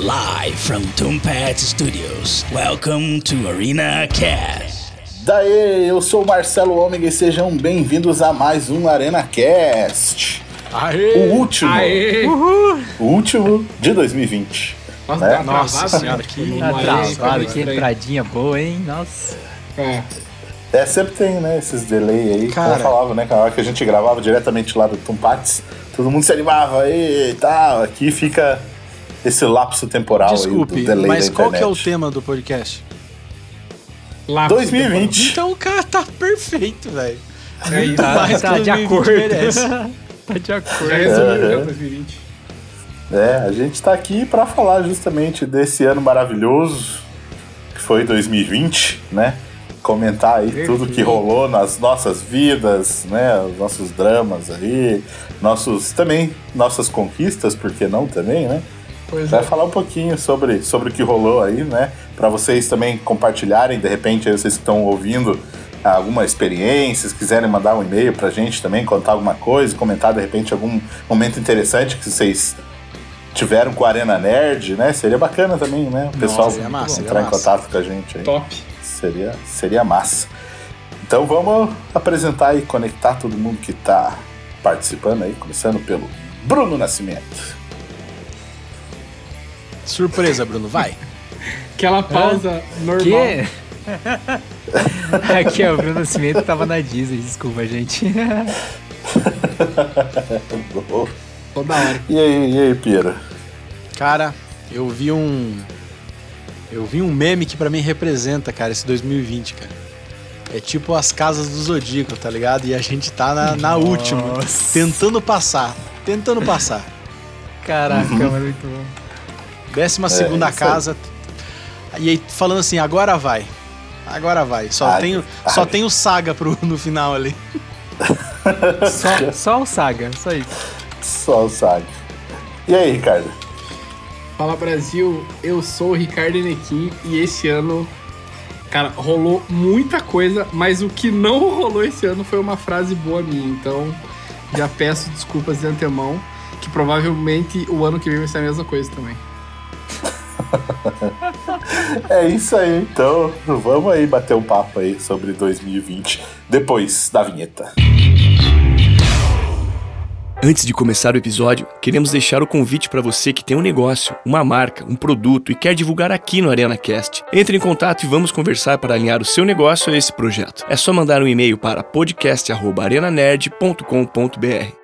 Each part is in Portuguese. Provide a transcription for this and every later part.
Live from Tombat Studios. Welcome to Arena Cast. Daí, eu sou o Marcelo Ômega e sejam bem-vindos a mais um Arena Cast. Aê! O último. Aê! O último de 2020. Nossa, né? tá Nossa senhora, né? que tá é, travado, tá que entradinha boa, hein? Nossa. É. É, sempre tem, né, esses delay aí. Cara. Como eu falava, né, que a hora que a gente gravava diretamente lá do Tumpates, todo mundo se animava e tal. Aqui fica esse lapso temporal aí Desculpe, do delay mas da qual que é o tema do podcast? Lá 2020. Então, cara, tá perfeito, velho. É. Tá, mais tá que de 2020 acordo. merece. tá de acordo. Já resumiu já Aham. 2020. É, a gente tá aqui pra falar justamente desse ano maravilhoso que foi 2020, né? Comentar aí tudo que rolou nas nossas vidas, né? Os nossos dramas aí, nossos também nossas conquistas, por que não também, né? Pois Vai é. falar um pouquinho sobre, sobre o que rolou aí, né? Pra vocês também compartilharem, de repente, aí vocês que estão ouvindo alguma experiência, se quiserem mandar um e-mail pra gente também, contar alguma coisa, comentar de repente algum momento interessante que vocês tiveram com a Arena Nerd, né? Seria bacana também, né? O pessoal seria massa, entrar em contato com a gente aí. Top. Seria, seria massa. Então vamos apresentar e conectar todo mundo que tá participando aí, começando pelo Bruno Nascimento. Surpresa, Bruno, vai. Aquela pausa normal. Que? Aqui, ó, o Bruno Nascimento tava na Disney, desculpa, gente. Toda hora. E aí, e aí, Pira? Cara, eu vi um. Eu vi um meme que pra mim representa, cara, esse 2020, cara. É tipo as casas do Zodíaco, tá ligado? E a gente tá na, na última, tentando passar. Tentando passar. Caraca, mano, muito bom. Décima segunda É, isso aí. casa. E aí falando assim, agora vai. Agora vai. Só, Ai, tem, o- ai. só tem o Saga pro, no final ali. Só, só o Saga, só isso. Só o Sag. E aí, Ricardo? Fala Brasil, eu sou o Ricardo Enequim e esse ano, cara, rolou muita coisa, mas o que não rolou esse ano foi uma frase boa minha. Então, já peço desculpas de antemão, que provavelmente o ano que vem vai ser a mesma coisa também. É isso aí, então vamos aí bater um papo aí sobre 2020 depois da vinheta. Antes de começar o episódio, queremos deixar o convite para você que tem um negócio, uma marca, um produto e quer divulgar aqui no ArenaCast. Entre em contato e vamos conversar para alinhar o seu negócio a esse projeto. É só mandar um e-mail para podcast@arenanerd.com.br.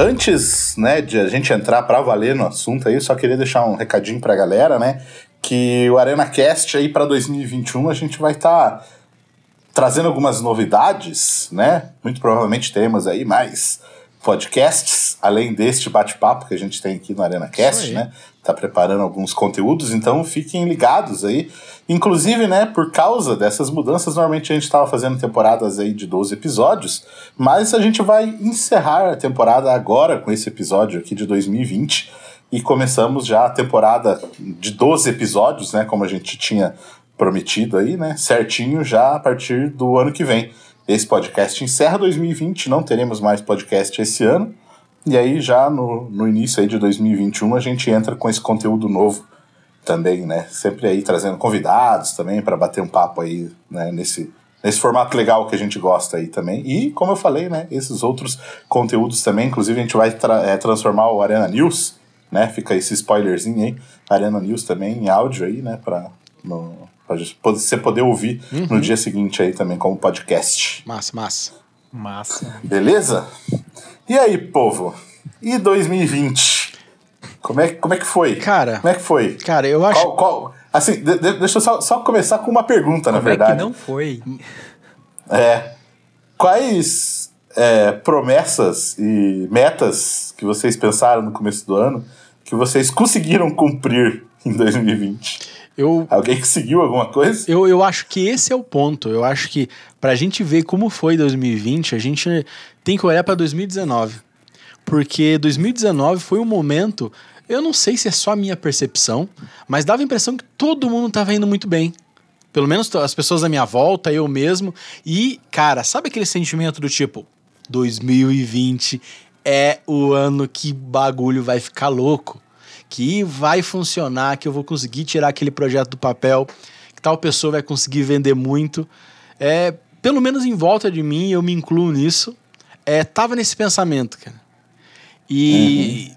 Antes, né, de a gente entrar pra valer no assunto aí, eu só queria deixar um recadinho pra galera, né, que o ArenaCast aí pra 2021 a gente vai estar trazendo algumas novidades, né? Muito provavelmente teremos aí mais podcasts, além deste bate-papo que a gente tem aqui no Isso ArenaCast, aí. né? Tá preparando alguns conteúdos, então fiquem ligados aí. Inclusive, né, por causa dessas mudanças, normalmente a gente estava fazendo temporadas aí de 12 episódios, mas a gente vai encerrar a temporada agora com esse episódio aqui de 2020 e começamos já a temporada de 12 episódios, né, como a gente tinha prometido aí, né, certinho já a partir do ano que vem. Esse podcast encerra 2020, não teremos mais podcast esse ano. E aí, já no, no início aí de 2021, a gente entra com esse conteúdo novo também, né? Sempre aí trazendo convidados também para bater um papo aí, né? Nesse, nesse formato legal que a gente gosta aí também. E, como eu falei, né? Esses outros conteúdos também, inclusive a gente vai tra- é, transformar o Arena News, né? Fica esse spoilerzinho aí, Arena News também em áudio aí, né? Pra, no, pra você poder ouvir no dia seguinte aí também como podcast. Massa, massa. Massa. Beleza? E aí, povo? E 2020? Como é, como é que foi? Cara, Como é que foi? cara, eu acho. Qual, qual- assim, de- de- deixa eu só, só começar com uma pergunta, na Como é verdade. que não foi? É, quais é, promessas e metas que vocês pensaram no começo do ano que vocês conseguiram cumprir em 2020? Eu, Alguém conseguiu alguma coisa? eu, eu acho que esse é o ponto. Eu acho que pra gente ver como foi 2020, a gente tem que olhar pra 2019. Porque 2019 foi um momento, eu não sei se é só a minha percepção, mas dava a impressão que todo mundo tava indo muito bem. Pelo menos as pessoas à minha volta, eu mesmo. E, cara, sabe aquele sentimento do tipo, 2020 é o ano que bagulho vai ficar louco? Que vai funcionar, que eu vou conseguir tirar aquele projeto do papel, que tal pessoa vai conseguir vender muito. É, pelo menos em volta de mim, eu me incluo nisso. É, tava nesse pensamento, cara. E,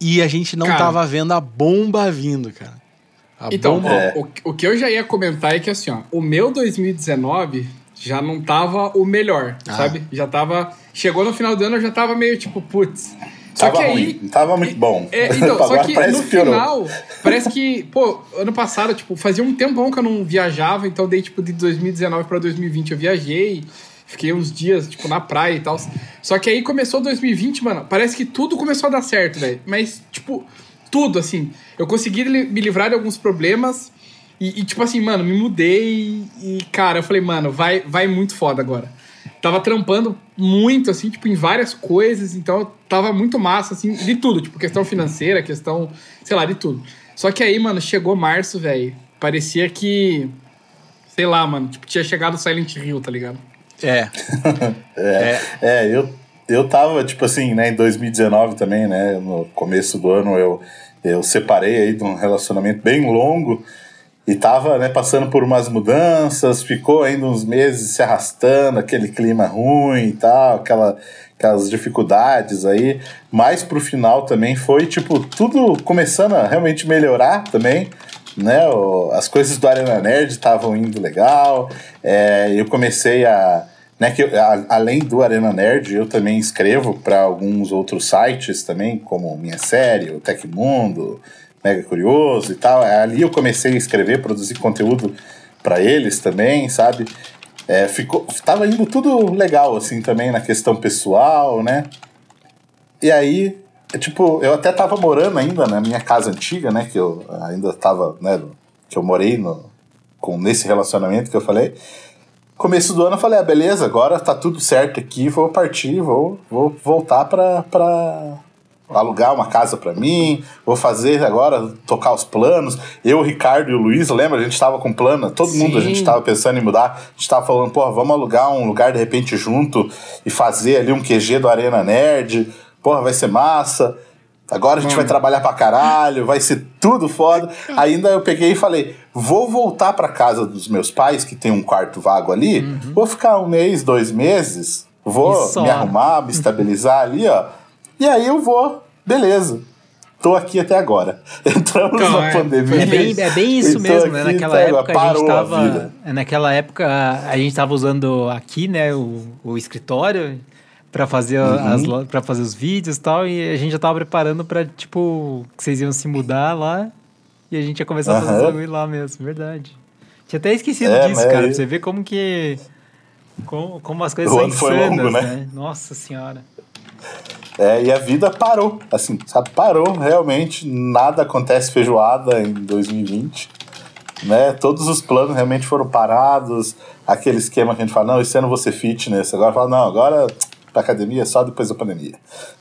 e a gente não Cara. tava vendo a bomba vindo, cara. A Então, bomba. É. o, o que eu já ia comentar é que assim, ó, o meu 2019 já não tava o melhor, Ah. sabe? Já tava. Chegou no final do ano, eu já tava meio tipo, putz. Só Tava que aí. ruim, tava muito bom. É, então, só que no final, parece que, pô, ano passado, tipo, fazia um tempão que eu não viajava, então dei, tipo, de 2019 pra 2020 eu viajei, fiquei uns dias, tipo, na praia e tal. Só que aí começou 2020, mano, parece que tudo começou a dar certo, velho. Mas, tipo, tudo, assim. Eu consegui me livrar de alguns problemas e, e, tipo assim, mano, me mudei e, cara, eu falei, mano, vai, vai muito foda agora. Tava trampando muito, assim, tipo, em várias coisas, então tava muito massa, assim, de tudo, tipo, questão financeira, questão, sei lá, de tudo. Só que aí, mano, chegou março, velho, parecia que, sei lá, mano, tipo, tinha chegado Silent Hill, tá ligado? É. É, é, eu, eu tava, tipo assim, né, em 2019 também, né, no começo do ano eu, eu separei aí de um relacionamento bem longo e tava, né, passando por umas mudanças, ficou ainda uns meses se arrastando, aquele clima ruim e tal, aquela, aquelas dificuldades aí, mas pro final também foi, tipo, tudo começando a realmente melhorar também, né, as coisas do Arena Nerd estavam indo legal, é, eu comecei a, né, que eu- a- além do Arena Nerd, eu também escrevo para alguns outros sites também, como Minha Série, o Tecmundo, Mega Curioso e tal. Ali eu comecei a escrever, produzir conteúdo para eles também, sabe? É, ficou, tava indo tudo legal, assim, também na questão pessoal, né? E aí, é, tipo, eu até tava morando ainda na minha casa antiga, né? Que eu ainda tava, né? Que eu morei no, com, nesse relacionamento que eu falei. Começo do ano eu falei, ah, beleza, agora tá tudo certo aqui, vou partir, vou, vou voltar pra, pra alugar uma casa pra mim, vou fazer agora, tocar os planos. Eu, o Ricardo e o Luiz, lembra? A gente tava com plano, todo mundo, a Sim. gente tava pensando em mudar, a gente tava falando, porra, vamos alugar um lugar de repente junto e fazer ali um QG do Arena Nerd, porra, vai ser massa. Agora a gente vai trabalhar pra caralho, vai ser tudo foda. Ainda eu peguei e falei: vou voltar pra casa dos meus pais, que tem um quarto vago ali, vou ficar um mês, dois meses, vou me arrumar, me estabilizar ali, ó. E aí eu vou, beleza. Tô aqui até agora. Entramos Então, na é, pandemia. É bem, é bem isso e tô mesmo, né? Naquela agora. época a gente tava. vida. Naquela época a gente tava usando aqui, né, o, o escritório pra fazer Uhum. as para fazer os vídeos e tal, e a gente já tava preparando pra, tipo, que vocês iam se mudar lá e a gente ia começar a fazer bagulho lá mesmo, verdade. Tinha até esquecido É, disso, cara, aí- pra você ver como que como, como as coisas O são insanas, longo, né? né? Nossa senhora. É, e a vida parou, assim, sabe? Parou, realmente, nada acontece feijoada em 2020, né? Todos os planos realmente foram parados, aquele esquema que a gente fala, não, esse ano ser fitness, agora fala, não, agora pra academia só depois da pandemia,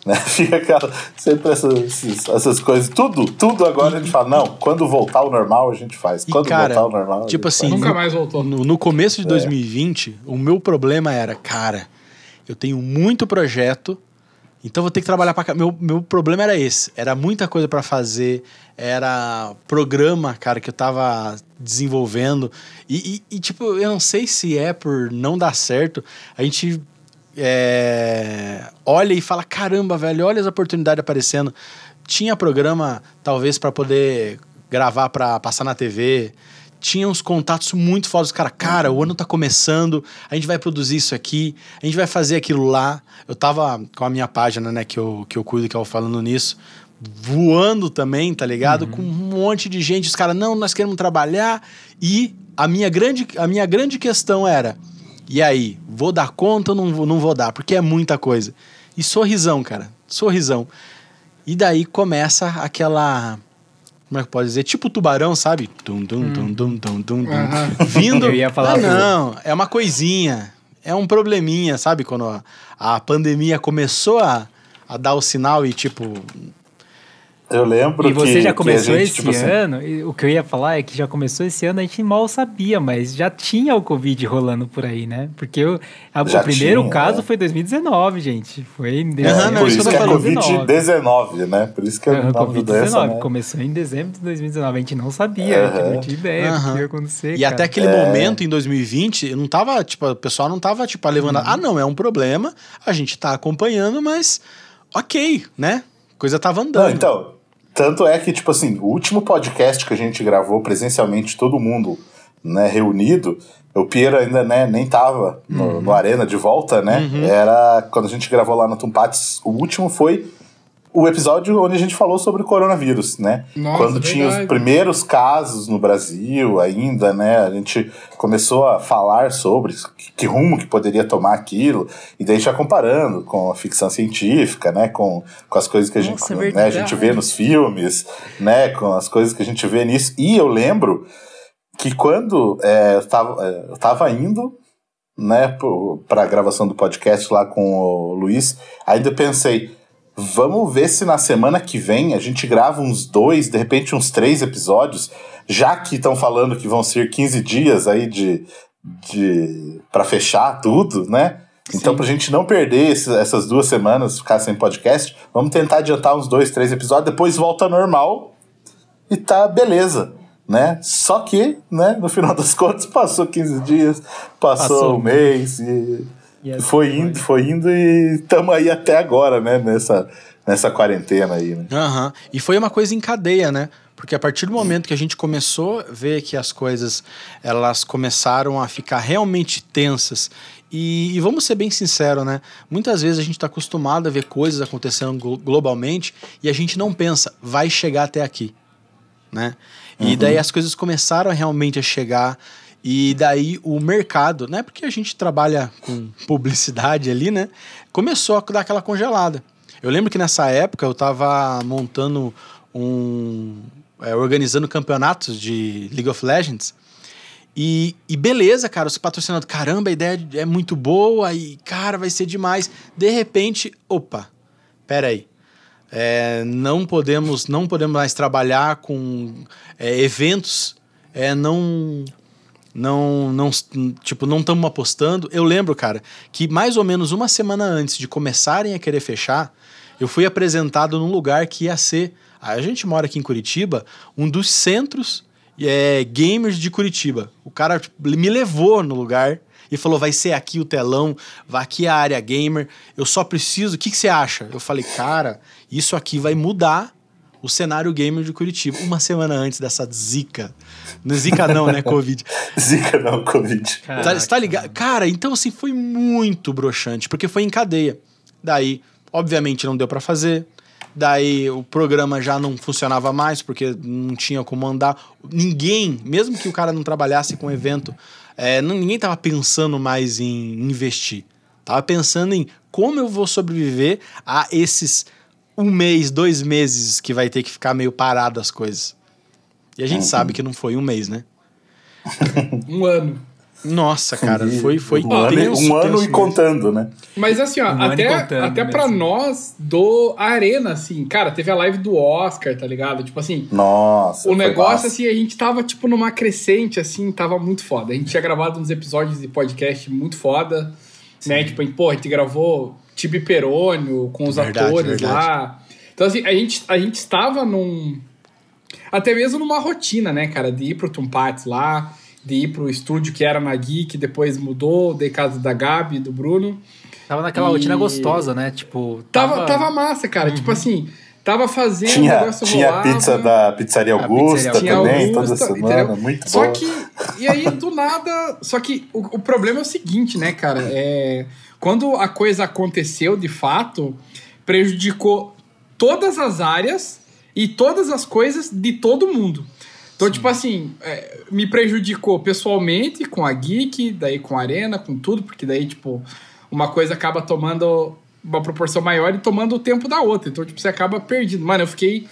né? Fica aquela, sempre essas, essas coisas, tudo, tudo agora a gente fala, não, quando voltar ao normal a gente faz, E, quando cara, voltar ao normal a tipo gente assim, faz. Nunca mais voltou. No, no começo É. de 2020, o meu problema era, cara, eu tenho muito projeto, então vou ter que trabalhar para meu meu problema era esse, era muita coisa para fazer, era programa, cara, que eu tava desenvolvendo e, e- e, tipo eu não sei se é por não dar certo, a gente é, olha e fala caramba, velho, olha as oportunidades aparecendo. Tinha programa talvez para poder gravar para passar na TV, tinha uns contatos muito fodas. Cara, cara, o ano tá começando, a gente vai produzir isso aqui, a gente vai fazer aquilo lá. Eu tava com a minha página, né, que eu, que eu cuido, que é o Falando Nisso, voando também, tá ligado? Com um monte de gente. Os caras, não, nós queremos trabalhar. E a minha grande, a minha grande questão era, e aí, vou dar conta ou não, vou- não vou dar? Porque é muita coisa. E sorrisão, cara, sorrisão. E daí começa aquela Como é que pode dizer? Tipo tubarão, sabe? Tum, tum, tum, tum, tum, tum, tum. Aham. Vindo. Eu ia falar ah, não, é uma coisinha. É um probleminha, sabe? Quando a, a pandemia começou a, a dar o sinal e, tipo, Eu lembro E você que, já começou gente, esse tipo assim, ano, e o que eu ia falar é que já começou esse ano, a gente mal sabia, mas já tinha o Covid rolando por aí, né? Porque o, a- o primeiro tinha, caso é. foi em 2019, gente. Foi em dezembro não, por isso que é falando. Covid-19, né? Por isso que é doença, Covid-19. né? Começou em dezembro de 2019. A gente não sabia, a gente Aham. não tinha ideia do Aham. que ia acontecer. E cara. até aquele É. momento, em 2020, eu não tava, tipo, o pessoal não tava, tipo, levando. Ah, não, é um problema, a gente tá acompanhando, mas ok, né? Coisa tava andando. Não, então, tanto é que, tipo assim, o último podcast que a gente gravou presencialmente, todo mundo né, reunido, o Piero ainda né, nem tava no, Uhum. no Arena de volta, né? Era quando a gente gravou lá no Tumpates, o último foi o episódio onde a gente falou sobre o coronavírus, né? Nossa, Quando tinha os verdade. primeiros casos no Brasil ainda, né? A gente começou a falar sobre que, que rumo que poderia tomar aquilo, e daí já comparando com a ficção científica, né? Com, com as coisas que a gente, Nossa, né, a verdade. gente vê nos filmes, né? Com as coisas que a gente vê nisso. E eu lembro que quando é, eu, tava, é, eu tava indo né, para a gravação do podcast lá com o Luiz, ainda pensei, vamos ver se na semana que vem a gente grava uns dois, de repente uns três episódios, já que estão falando que vão ser 15 dias aí de, de para fechar tudo, né? Então, pra gente não perder esse- essas duas semanas, ficar sem podcast, vamos tentar adiantar uns dois, três episódios, depois volta normal e tá beleza, né? Só que, né, no final das contas, passou 15 dias, passou, Passou um mês e E assim foi indo, foi indo e estamos aí até agora, né, nessa, nessa quarentena aí, né? Aham. E foi uma coisa em cadeia, né? Porque a partir do momento que a gente começou a ver que as coisas elas começaram a ficar realmente tensas e, e vamos ser bem sinceros, né? Muitas vezes a gente está acostumado a ver coisas acontecendo glo- globalmente e a gente não pensa, vai chegar até aqui, né? E daí as coisas começaram realmente a chegar e daí o mercado, né? Porque a gente trabalha com publicidade ali, né? Começou a dar aquela congelada. Eu lembro que nessa época eu tava montando um. é, organizando campeonatos de League of Legends. E, e beleza, cara, os patrocinadores, caramba, a ideia é muito boa e, cara, vai ser demais. De repente, opa, pera aí. É, não podemos não podemos mais trabalhar com é, eventos é, não não não tipo não estamos apostando eu lembro cara que mais ou menos uma semana antes de começarem a querer fechar eu fui apresentado num lugar que ia ser a gente mora aqui em Curitiba um dos centros é, gamers de Curitiba o cara tipo, me levou no lugar e falou: vai ser aqui o telão, vai aqui a área gamer. Eu só preciso. O que, que você acha? Eu falei, cara, isso aqui vai mudar o cenário gamer de Curitiba. Uma semana antes dessa zica. Não é zica, não, né? Covid. Zica não, Covid. Tá, você tá ligado? Cara, então assim, foi muito broxante, porque foi em cadeia. Daí, obviamente, não deu pra fazer. Daí o programa já não funcionava mais, porque não tinha como andar. Ninguém, mesmo que o cara não trabalhasse com evento, é, não- ninguém tava pensando mais em investir. Tava pensando em como eu vou sobreviver a esses um mês, dois meses que vai ter que ficar meio parado as coisas. E a gente sabe que não foi um mês, né? Um ano. Nossa, cara, foi, foi um ano, tenso, um ano e contando, né? Mas assim, ó, Um até, até pra assim. nós do Arena, assim, cara, teve a live do Oscar, tá ligado? Tipo assim, Nossa. o negócio, massa. assim, a gente tava, tipo, numa crescente, assim, tava muito foda. A gente tinha gravado uns episódios de podcast muito foda, né? Tipo, pô, a gente gravou Tibi Perônio com os Verdade, atores verdade. lá. Então, assim, a gente, a gente estava num... Até mesmo numa rotina, né, cara? De ir pro Tumpates lá, de ir pro estúdio que era na Geek, depois mudou, de casa da Gabi, do Bruno. Tava naquela E- rotina gostosa, né? Tipo, Tava, tava massa, cara. Tipo assim, tava fazendo o Tinha, negócio tinha rolava. pizza da Pizzaria Augusta Pizzaria também, Augusta, toda semana. entendeu? Muito Só bom. que, e aí do nada. Só que o, o problema é o seguinte, né, cara? É, quando a coisa aconteceu de fato, prejudicou todas as áreas e todas as coisas de todo mundo. Então, tipo assim, é, me prejudicou pessoalmente com a Geek, daí com a Arena, com tudo, porque daí, tipo, uma coisa acaba tomando uma proporção maior e tomando o tempo da outra. Então, tipo, você acaba perdido. Mano, eu fiquei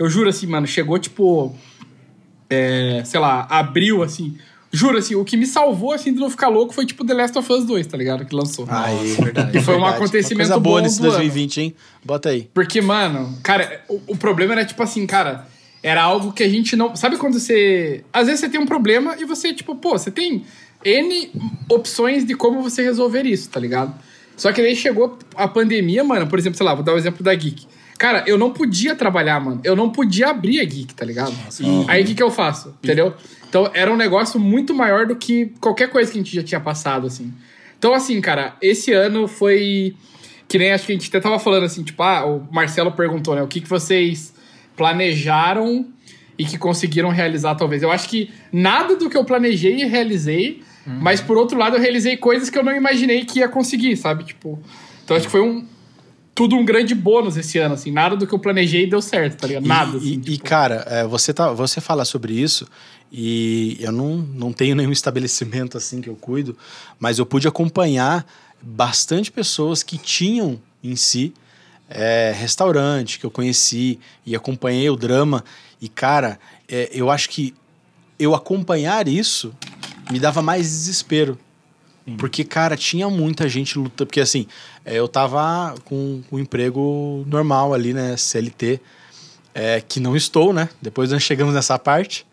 eu juro assim, mano, chegou tipo. é, sei lá, abril, assim. Juro, assim, o que me salvou, assim, de não ficar louco foi tipo The Last of Us 2, tá ligado? Que lançou. Aí, verdade. E foi um verdade. acontecimento Uma coisa boa bom nesse do ano. 2020, hein? Bota aí. Porque, mano, cara, o, o problema era tipo assim, cara, era algo que a gente não. Sabe quando você. Às vezes você tem um problema e você, tipo, pô, você tem N opções de como você resolver isso, tá ligado? Só que daí chegou a pandemia, mano, por exemplo, sei lá, vou dar o exemplo da Geek. Cara, eu não podia trabalhar, mano. Eu não podia abrir a Geek, tá ligado? E aí o que, que eu faço? Entendeu? Então era um negócio muito maior do que qualquer coisa que a gente já tinha passado, assim. Então, assim, cara, esse ano foi. Que nem acho que a gente até tava falando assim, tipo, ah, o Marcelo perguntou, né? O que, que vocês planejaram e que conseguiram realizar, talvez. Eu acho que nada do que eu planejei e realizei, mas por outro lado, eu realizei coisas que eu não imaginei que ia conseguir, sabe? Tipo. Então acho que foi um. Tudo um grande bônus esse ano, assim. Nada do que eu planejei deu certo, tá ligado? Nada. E, assim, e- e, tipo. cara, é, você, tá, você fala sobre isso e eu não, não tenho nenhum estabelecimento assim que eu cuido, mas eu pude acompanhar bastante pessoas que tinham em si é, restaurante que eu conheci e acompanhei o drama. E, cara, é, eu acho que eu acompanhar isso me dava mais desespero. Porque, cara, tinha muita gente lutando. Porque, assim, é, eu tava com um emprego normal ali, né? CLT. é, que não estou, né? Depois nós chegamos nessa parte,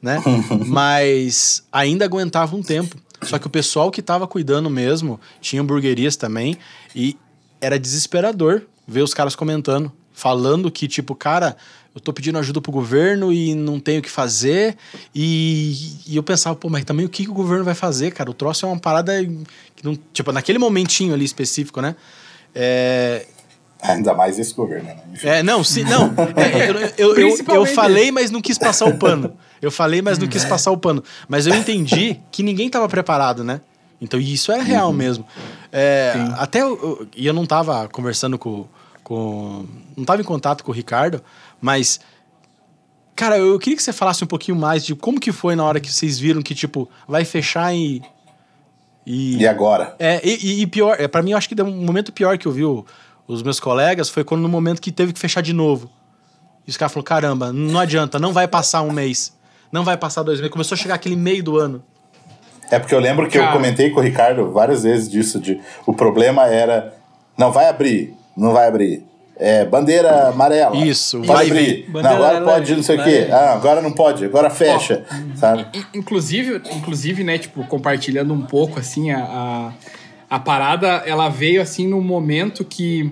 né? Mas ainda aguentava um tempo. Só que o pessoal que tava cuidando mesmo tinha hamburguerias também. E era desesperador ver os caras comentando, falando que, tipo, cara, eu tô pedindo ajuda pro governo e não tenho o que fazer. E, e eu pensava, pô, mas também o que, que o governo vai fazer, cara? O troço é uma parada que não. Tipo, naquele momentinho ali específico, né? É, Ainda mais esse governo, né? É, não, se, não. é, eu, eu, eu, eu falei, mas não quis passar o pano. Eu falei, mas não quis passar o pano. Mas eu entendi que ninguém estava preparado, né? Então, e isso é real mesmo. É, até eu, eu- e eu não tava conversando com, com. Não tava em contato com o Ricardo, mas. Cara, eu queria que você falasse um pouquinho mais de como que foi na hora que vocês viram que, tipo, vai fechar e. E, E agora? é, e, e- pior, é, para mim, eu acho que deu um momento pior que eu vi o- os meus colegas foi quando no momento que teve que fechar de novo. E os caras falaram: caramba, não adianta, não vai passar um mês. Não vai passar dois meses. Começou a chegar aquele meio do ano. É porque eu lembro que eu Cara. comentei com o Ricardo várias vezes disso, de o problema era não vai abrir, não vai abrir. É, bandeira amarela. Isso, pode vai abrir. vem. Não, agora pode, não sei o quê. Ah, agora não pode, agora fecha, sabe? In- Inclusive, inclusive, né, tipo, compartilhando um pouco, assim, a, a, a parada, ela veio, assim, num momento que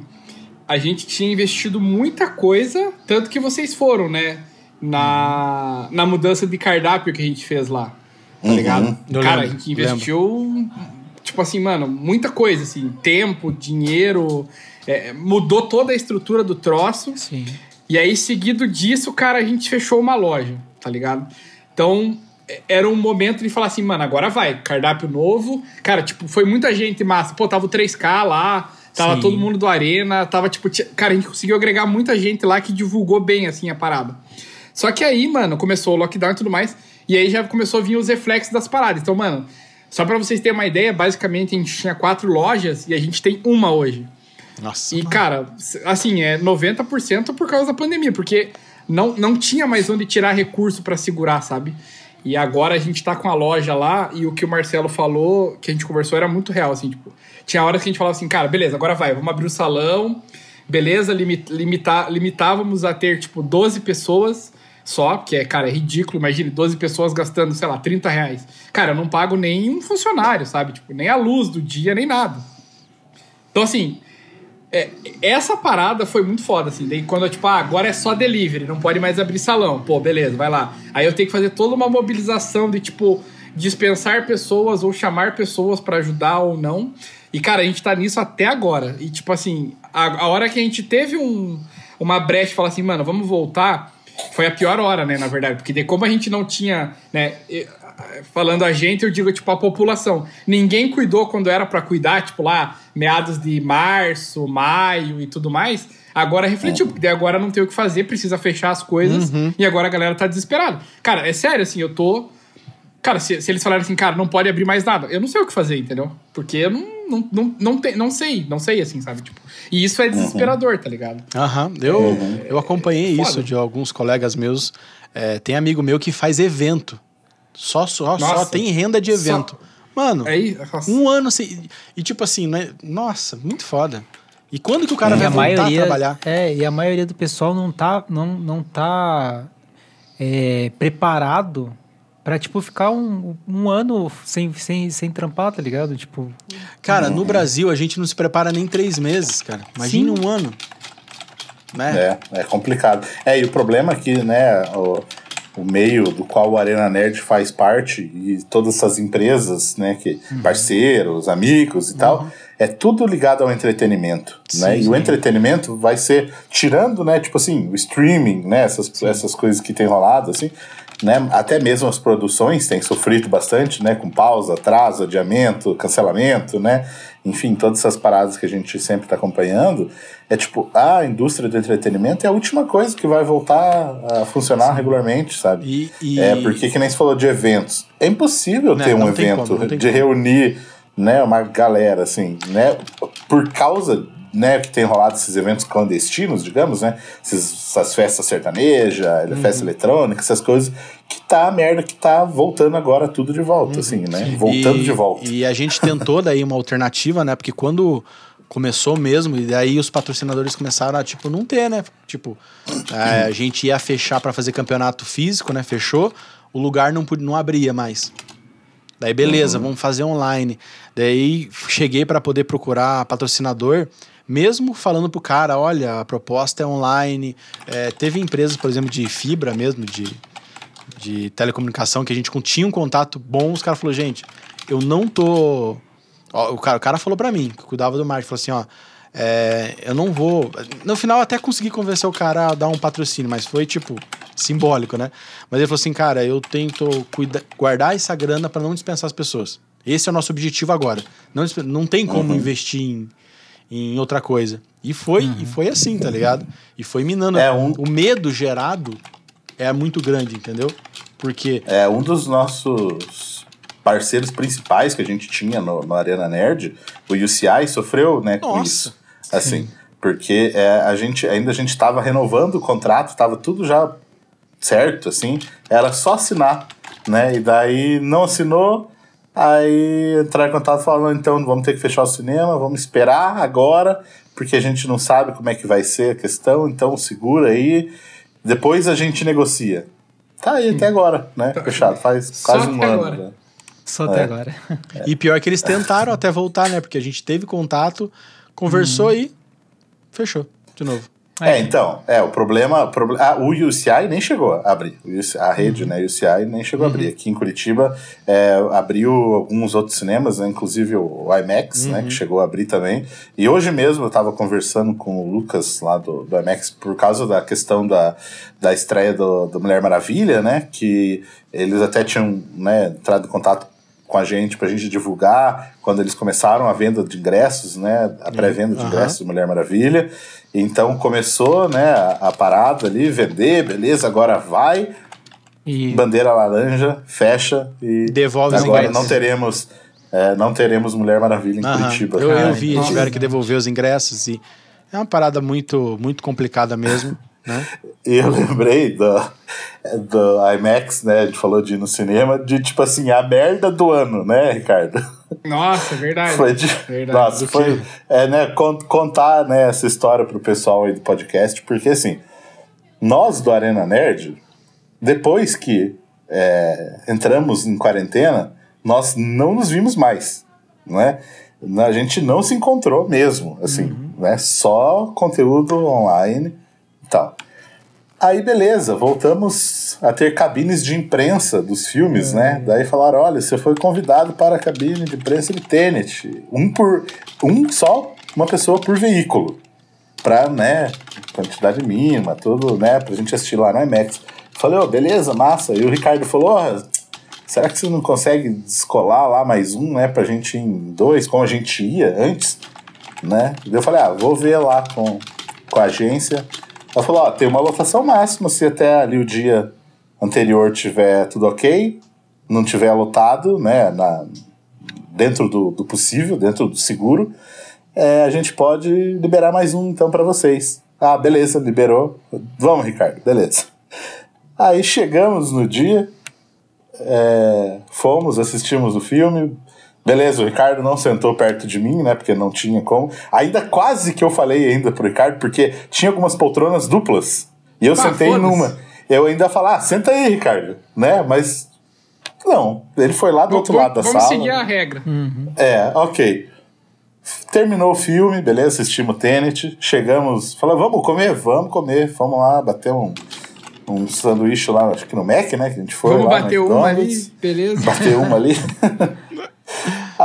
a gente tinha investido muita coisa, tanto que vocês foram, né, na, na mudança de cardápio que a gente fez lá, tá Uhum. ligado? Eu Cara, lembro, a gente investiu, tipo assim, mano, muita coisa, assim, tempo, dinheiro, é, mudou toda a estrutura do troço. Sim. E aí, seguido disso, cara, a gente fechou uma loja, tá ligado? Então, é- era um momento de falar assim, mano, agora vai, cardápio novo. Cara, tipo, foi muita gente massa. Pô, tava o 3K lá, tava Sim. todo mundo do Arena, tava tipo, cara, a gente conseguiu agregar muita gente lá que divulgou bem, assim, a parada. Só que aí, mano, começou o lockdown e tudo mais, e aí já começou a vir os reflexos das paradas. Então, mano, só pra vocês terem uma ideia, basicamente a gente tinha quatro lojas e a gente tem uma hoje. Nossa. E, cara, assim, é 90% por causa da pandemia, porque não, não tinha mais onde tirar recurso pra segurar, sabe? E agora a gente tá com a loja lá e o que o Marcelo falou, que a gente conversou, era muito real, assim, tipo... Tinha horas que a gente falava assim, cara, beleza, agora vai, vamos abrir o salão, beleza, limi- limitar, limitávamos a ter, tipo, 12 pessoas só, que é, cara, é ridículo, imagine, 12 pessoas gastando, sei lá, 30 reais. Cara, eu não pago nem um funcionário, sabe? Tipo, nem a luz do dia, nem nada. Então, assim, é, essa parada foi muito foda, assim. Daí quando eu, tipo, ah, agora é só delivery, não pode mais abrir salão. Pô, beleza, vai lá. Aí eu tenho que fazer toda uma mobilização de, tipo, dispensar pessoas ou chamar pessoas pra ajudar ou não. E, cara, a gente tá nisso até agora. E, tipo assim, a, a hora que a gente teve um, uma brecha e falar assim, mano, vamos voltar, foi a pior hora, né, na verdade. Porque daí, como a gente não tinha, né, e- falando a gente, eu digo, tipo, a população. Ninguém cuidou quando era pra cuidar, tipo, lá, meados de março, maio e tudo mais. Agora refletiu, porque daí agora não tem o que fazer, precisa fechar as coisas. E agora a galera tá desesperada. Cara, é sério, assim, eu tô. Cara, se, se eles falarem assim, cara, não pode abrir mais nada, eu não sei o que fazer, entendeu? Porque eu não, não, não, não, tem, não sei, não sei, assim, sabe? Tipo, e isso é desesperador, tá ligado? Aham, eu, eu acompanhei Foda. isso de alguns colegas meus. É, tem amigo meu que faz evento. Só, só, só tem renda de Só- evento. Mano, Aí, nossa, um ano sem. E tipo assim, né? Nossa, muito foda. E quando que o cara E vai a voltar maioria, a trabalhar? É, e a maioria do pessoal não tá, não, não tá é, preparado pra, tipo, ficar um, um ano sem, sem, sem trampar, tá ligado? Tipo, Cara, no Brasil a gente não se prepara nem três meses, cara. Imagina Sim. um ano. Né? É, é complicado. É, e o problema é que, né, o, o meio do qual o Arena Nerd faz parte e todas essas empresas, né, que Uhum. parceiros, amigos e tal, é tudo ligado ao entretenimento, né? E o entretenimento vai ser tirando, né, tipo assim, o streaming, né, essas, essas coisas que tem rolado assim, né, até mesmo as produções têm sofrido bastante, né, com pausa, atraso, adiamento, cancelamento, né? Enfim, todas essas paradas que a gente sempre está acompanhando, é tipo, a indústria do entretenimento é a última coisa que vai voltar a funcionar regularmente, sabe? E, e- É, porque que nem você falou de eventos. É impossível Não, ter um evento como, de como. reunir né, uma galera, assim, né? Por causa né, que tem rolado esses eventos clandestinos, digamos, né? Esses, essas festas sertanejas, Uhum. festa eletrônica, essas coisas, que tá a merda que tá voltando agora tudo de volta, assim, né? Voltando Uhum. e, de volta. E a gente tentou daí uma alternativa, né? Porque quando começou mesmo, e daí os patrocinadores começaram a, tipo, não ter, né? Tipo, é, a gente ia fechar pra fazer campeonato físico, né? Fechou, o lugar não, podia- não abria mais. Daí, beleza, Uhum. vamos fazer online. Daí cheguei pra poder procurar patrocinador, mesmo falando pro cara, olha, a proposta é online. É, teve empresas, por exemplo, de fibra mesmo, de, de telecomunicação, que a gente tinha um contato bom, os caras falaram, gente, eu não tô. Ó, o, cara, o cara falou pra mim, que cuidava do marketing, falou assim, ó. é, eu não vou. No final, até consegui convencer o cara a dar um patrocínio, mas foi tipo simbólico, né? Mas ele falou assim, cara, eu tento cuida- guardar essa grana pra não dispensar as pessoas. Esse é o nosso objetivo agora. Não, não tem como investir em, em outra coisa. E foi, e foi assim, tá ligado? E foi minando. É, um- O medo gerado é muito grande, entendeu? Porque. É, um dos nossos parceiros principais que a gente tinha no, no Arena Nerd, o UCI, sofreu né, com Nossa, isso. Assim, porque é, a gente ainda a gente estava renovando o contrato, estava tudo já certo, assim, era só assinar, né? E daí não assinou, aí entrar em contato falando, então vamos ter que fechar o cinema, vamos esperar agora, porque a gente não sabe como é que vai ser a questão, então segura aí, depois a gente negocia. Tá aí até agora, né? Fechado, faz Só quase um até ano. agora. né? só até agora. E pior que eles tentaram até voltar, né? Porque a gente teve contato, conversou e fechou de novo. É, então, é, o problema. proble- ah, o UCI nem chegou a abrir. O a rede, né? UCI nem chegou a abrir. Aqui em Curitiba é, abriu alguns outros cinemas, né, inclusive o IMAX, né? Que chegou a abrir também. E hoje mesmo eu estava conversando com o Lucas lá do, do IMAX por causa da questão da, da estreia do, do Mulher Maravilha, né? Que eles até tinham né, entrado em contato com a gente pra gente divulgar quando eles começaram a venda de ingressos, né? A pré-venda de Aham. ingressos do Mulher Maravilha. Então começou, né, a, a parada ali, vender, beleza, agora vai, E bandeira laranja, fecha e Devolve os agora ingressos. não teremos é, não teremos Mulher Maravilha em Aham. Curitiba. Eu, cara. eu vi, tiveram que devolver os ingressos e é uma parada muito, muito complicada mesmo, né? E eu lembrei do, do IMAX, né? A gente falou de ir no cinema, de tipo assim, a merda do ano, né, Ricardo? Nossa, é verdade. Foi de, Verdade. nossa, Do foi é, né, con- contar né, essa história pro pessoal aí do podcast, porque assim, nós do Arena Nerd, depois que é, entramos em quarentena, nós não nos vimos mais, né? A gente não se encontrou mesmo, assim, né? Só conteúdo online tal. Aí, beleza, voltamos a ter cabines de imprensa dos filmes, né? Daí falaram: olha, você foi convidado para a cabine de imprensa de Tenet. Um por. Um só, uma pessoa por veículo. Pra, né, quantidade mínima, tudo, né, pra gente assistir lá no IMAX. Falei, ô, beleza, massa. E o Ricardo falou: ó, será que você não consegue descolar lá mais um, né, pra gente ir em dois, como a gente ia antes, né? E eu falei: ah, vou ver lá com, com a agência. Ela falou, ó, tem uma lotação máxima, se até ali o dia anterior tiver tudo ok, não tiver lotado, né, na, dentro do, do possível, dentro do seguro, é, a gente pode liberar mais um então para vocês. Ah, beleza, liberou. Vamos, Ricardo, beleza. Aí chegamos no dia, é, fomos, assistimos o filme. Beleza, o Ricardo não sentou perto de mim, né? Porque não tinha como. Ainda quase que eu falei ainda pro Ricardo, porque tinha algumas poltronas duplas. E eu Ah, sentei numa. Eu ainda falar, ah, senta aí, Ricardo, né? Mas. Não, ele foi lá do outro Vamos- lado da vamos sala. seguir a regra. É, ok. Terminou o filme, beleza, assistimos Tenet, chegamos, falamos, vamos comer? Vamos comer, vamos lá, bater um, um sanduíche lá, acho que no Mac, né, que a gente foi Vamos lá no bater uma ali, beleza? Bater uma ali.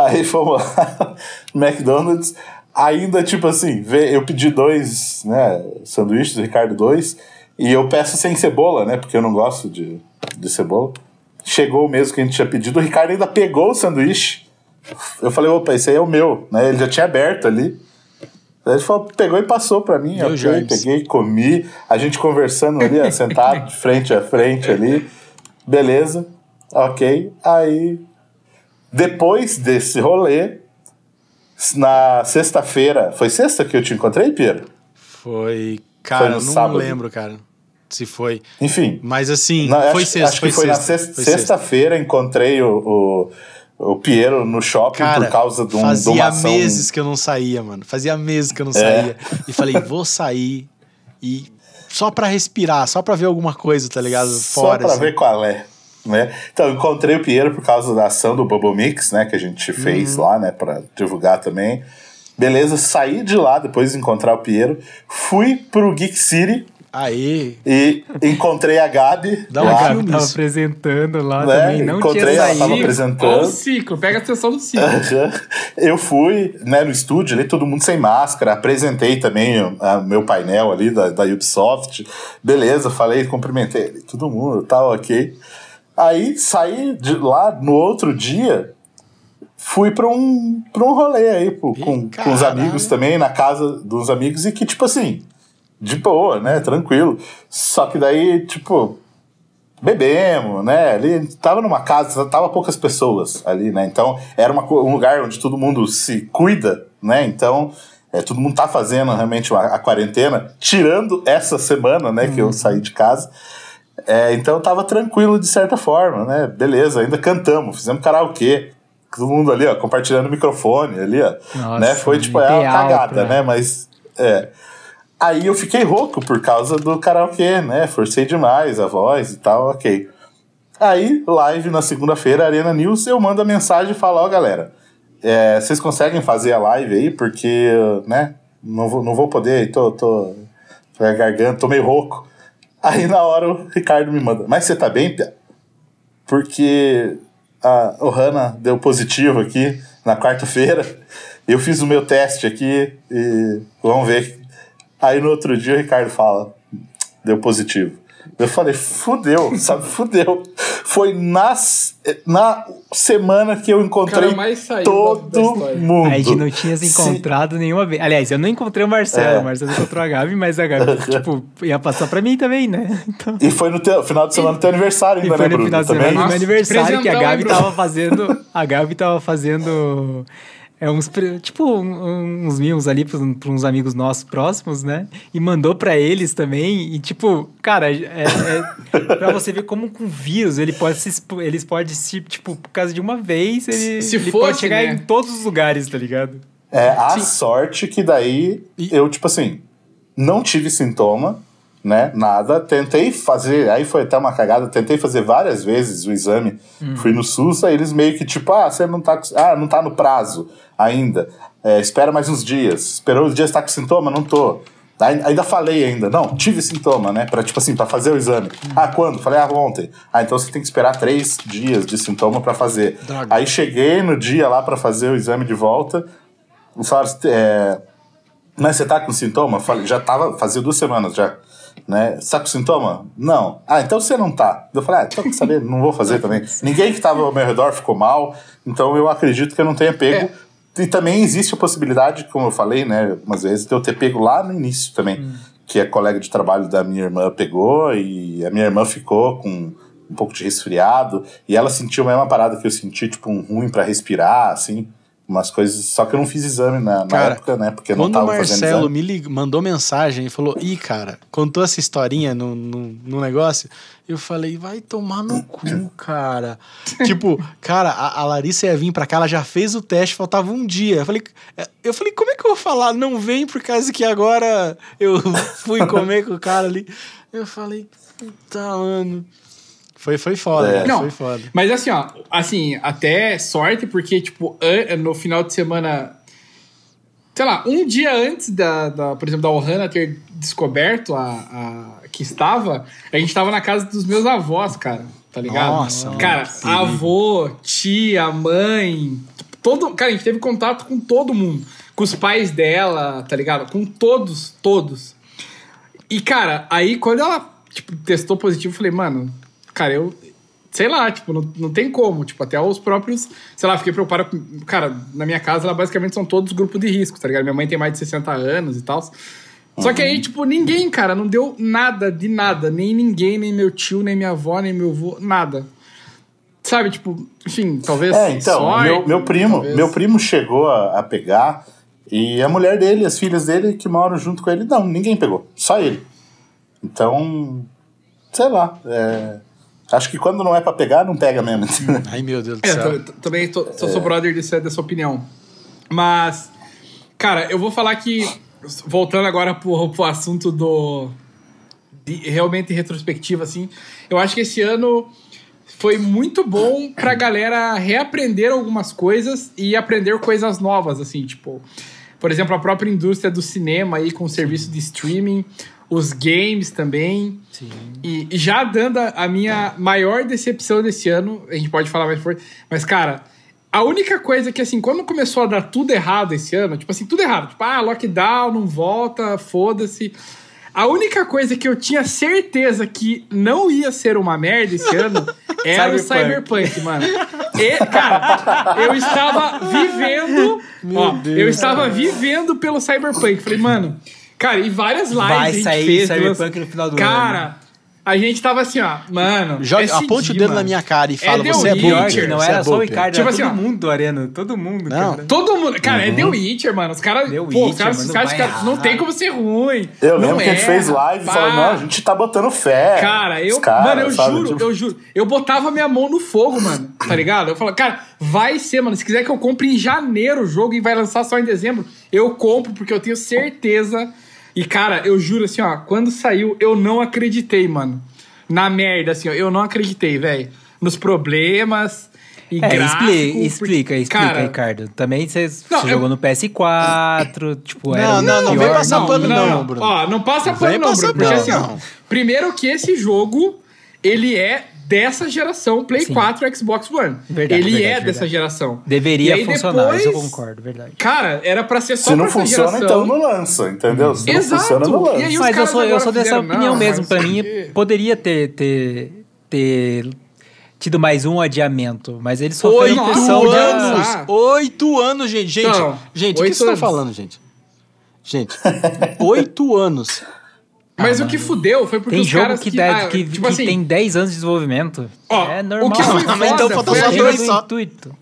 Aí fomos lá no McDonald's, ainda tipo assim, eu pedi dois, né, sanduíches, o Ricardo dois, e eu peço sem cebola, né, porque eu não gosto de, de cebola. Chegou o mesmo que a gente tinha pedido, o Ricardo ainda pegou o sanduíche, eu falei, opa, esse aí é o meu, né? Ele já tinha aberto ali. Ele falou, pegou e passou pra mim. Meu ok, Jardim. peguei, comi. A gente conversando ali, sentado de frente a frente ali. Beleza, ok. Aí, depois desse rolê, na sexta-feira, foi sexta que eu te encontrei, Piero? Foi. Cara, no não sábado. lembro, cara. Se foi. Enfim, Mas assim, Não, foi acho, sexta. acho foi que foi na sexta, sexta- foi sexta. sexta-feira encontrei o, o, o Piero no shopping Cara, por causa de, um, de fazia uma ação. É. meses que eu não saía, mano. Fazia meses que eu não saía. E falei, vou sair e só pra respirar, só pra ver alguma coisa, tá ligado? Só Fora. pra assim. ver qual é. Né? Então, encontrei o Piero por causa da ação do Bubble Mix, né? Que a gente fez Uhum. lá, né? Pra divulgar também. Beleza, saí de lá depois de encontrar o Piero. Fui pro Geek City Aí, e encontrei a Gabi. Dá um lá, A filme Gabi tava isso. apresentando lá Né? também, não Encontrei tinha ela, tava Ciclo, apresentando. O ciclo, pega a atenção do ciclo. Eu fui né, no estúdio ali, todo mundo sem máscara, apresentei também o meu painel ali da, da Ubisoft. Beleza, falei, cumprimentei todo mundo, tal, ok. Aí saí de lá no outro dia, fui pra um, pra um rolê aí pô, Ih, com, com os amigos também, na casa dos amigos, e que, tipo assim, de boa, né? Tranquilo. Só que daí, tipo, bebemos, né? Ali tava numa casa, tava poucas pessoas ali, né? Então era uma, um lugar onde todo mundo se cuida, né? Então é, todo mundo tá fazendo realmente a, a quarentena, tirando essa semana, né? Que eu saí de casa. É, então tava tranquilo de certa forma, né? Beleza, ainda cantamos, fizemos karaokê. Todo mundo ali, ó, compartilhando o microfone ali, ó. Nossa, né? Foi tipo, é uma cagada, pra- né? Mas é. Aí eu fiquei rouco por causa do karaokê, né? Forcei demais a voz e tal, ok. Aí, live na segunda-feira, Arena News, eu mando a mensagem e falo, ó, galera, é, vocês conseguem fazer a live aí? Porque, né, não vou, não vou poder, tô, tô, tô a garganta, tô meio rouco. Aí, na hora, o Ricardo me manda, mas você tá bem, Pia? Porque a Ohana deu positivo aqui na quarta-feira, eu fiz o meu teste aqui e vamos ver. Aí, no outro dia, o Ricardo fala, deu positivo. Eu falei, fudeu, sabe? Fudeu. Foi nas, na semana que eu encontrei da todo mundo. A gente não tinha se encontrado nenhuma vez. Aliás, eu não encontrei o Marcelo. É. O Marcelo encontrou a Gabi, mas a Gabi, tipo, ia passar pra mim também, né? Então. E foi no teu, final de semana do teu aniversário E ainda, foi né, no Bruno? final de Também? semana do meu aniversário que a Gabi tava fazendo. A Gabi tava fazendo. É uns, tipo, um- uns mimos ali pra, pra uns amigos nossos próximos, né? E mandou pra eles também. E, tipo, cara, é, é pra você ver como com vírus ele pode se. Eles podem se, tipo, por causa de uma vez, ele, Se ele fosse, pode chegar né? em todos os lugares, tá ligado? É, a sorte que daí E- eu, tipo assim, não tive sintoma, né? Nada. Tentei fazer, aí foi até uma cagada, tentei fazer várias vezes o exame. Fui no SUS, aí eles meio que tipo, ah, você não tá, ah, não tá no prazo ainda. É, espera mais uns dias. Esperou os dias, tá com sintoma? Não tô. Ainda falei ainda, não, tive sintoma, né? Pra, tipo assim, pra fazer o exame. Ah, quando? Falei, ah, ontem. Ah, então você tem que esperar três dias de sintoma pra fazer. Droga. Aí cheguei no dia lá pra fazer o exame de volta. Falaram, é, mas você tá com sintoma? Falei, já tava, fazia duas semanas já. Né? Com sintoma? Não. Ah, então você não tá. Eu falei, ah, então quer saber, não vou fazer também. Ninguém que tava ao meu redor ficou mal, então eu acredito que eu não tenha pego. E também existe a possibilidade, como eu falei, né, algumas vezes, de eu ter pego lá no início também. Que a colega de trabalho da minha irmã pegou e a minha irmã ficou com, um pouco de resfriado, e ela sentiu a mesma parada que eu senti, tipo, um ruim para respirar, assim, umas coisas. Só que eu não fiz exame na, na Cara, época, né? Porque eu não Quando o tava fazendo Marcelo exame. me lig- mandou mensagem e falou, ih, cara, contou essa historinha no, no, no negócio, eu falei, vai tomar no cu, cara. tipo, cara, a, a Larissa ia vir pra cá, ela já fez o teste, faltava um dia. Eu falei, eu falei, como é que eu vou falar? Não vem por causa que agora eu fui comer com o cara ali. Eu falei, puta, mano. Foi, foi foda, É. Não, foi foda. Mas assim, ó, assim, até sorte, porque, tipo, no final de semana. Sei lá, um dia antes da, da por exemplo, da Ohana ter descoberto a, a- que estava, a gente tava na casa dos meus avós, cara. Tá ligado? Nossa, Cara, avô, tia, mãe. Todo, cara, a gente teve contato com todo mundo. Com os pais dela, tá ligado? Com todos, todos. E, cara, aí quando ela, tipo, testou positivo, eu falei, mano, cara, eu. Sei lá, tipo, não, não tem como. Tipo, até os próprios. Sei lá, fiquei preocupado. Cara, na minha casa, ela basicamente são todos grupos de risco, tá ligado? Minha mãe tem mais de 60 anos e tal. Só que aí, tipo, ninguém, cara, não deu nada de nada. Nem ninguém, nem meu tio, nem minha avó, nem meu avô, nada. Sabe, tipo, enfim, talvez. É, então, sorte, meu, meu primo, talvez- meu primo chegou a, a pegar e a mulher dele, as filhas dele que moram junto com ele, não, ninguém pegou, só ele. Então, sei lá, é, acho que quando não é pra pegar, não pega mesmo. Ai, meu Deus do É, céu. t- também tô, sou, sou brother dessa, dessa opinião. Mas, cara, eu vou falar que, voltando agora pro, pro assunto do. de- realmente retrospectiva, assim, eu acho que esse ano foi muito bom pra galera reaprender algumas coisas e aprender coisas novas, assim, tipo. Por exemplo, a própria indústria do cinema aí com o serviço de streaming, os games também. Sim. E já dando a, minha maior decepção desse ano, a gente pode falar mais forte, mas, cara, a única coisa que, assim, quando começou a dar tudo errado esse ano, tipo assim, tudo errado, tipo, ah, lockdown, não volta, foda-se. A única coisa que eu tinha certeza que não ia ser uma merda esse ano era o Cyberpunk, mano. E, cara, eu estava vivendo. ó, eu estava vivendo pelo Cyberpunk. Falei, mano. Cara, e várias lives Vai a gente sair fez. Cyberpunk no final do cara, ano. a gente tava assim, ó, mano. Joga, é aponte o dedo mano. na minha cara e fala, The você é Witcher, bom. Pior que não era é só o Ricardo, Tipo era assim, todo ó. mundo, Arena. Todo mundo, Não. cara. Todo mundo. Cara, é The Witcher, mano. Os caras. Pô, os Witcher, caras, mano, os caras, os caras- não tem como ser ruim. Eu Não lembro que a gente é, fez live e falou, não, a gente tá botando fé. Cara, eu. Os caras, mano, eu sabe? juro, Tipo, eu juro. Eu botava minha mão no fogo, mano. Tá ligado? Eu falava, cara, vai ser, mano. Se quiser que eu compre em janeiro o jogo e vai lançar só em dezembro, eu compro, porque eu tenho certeza. E, cara, eu juro assim, ó, quando saiu, eu não acreditei, mano. Na merda, assim, ó. Eu não acreditei, velho. Nos problemas. E É, gráfico, explica, porque- explica, explica, cara, Ricardo. Também você Não, eu- jogou no PS4, tipo, Não, era não, não, pior. vem passar pano não, Bruno. Ó, não passa pano não, Bruno. Porque pano, assim, ó, não. primeiro que esse jogo, ele é dessa geração Play Sim. 4 e Xbox One. Verdade, ele verdade, é verdade. dessa geração. Deveria aí funcionar, isso eu depois- concordo, verdade. Cara, era pra ser só Se não funciona, geração. então não lança, entendeu? Se não Exato. funciona, não E lança. aí Mas eu sou, eu sou dessa fizeram, opinião não, mesmo. Pra mim, aqui- poderia ter, ter, ter tido mais um adiamento. Mas eles Oito sofreram Nossa, pressão podia de... anos! Oito anos, gente. Gente, Não, gente, o que oito vocês estão anos. falando, gente? Gente, oito anos. Mas o que fudeu foi porque Tem os jogo caras que, que, ah, que, tipo que assim, tem 10 anos de desenvolvimento. Ó, é o normal. que foi Mas então foda falta foi só dois o só. intuito.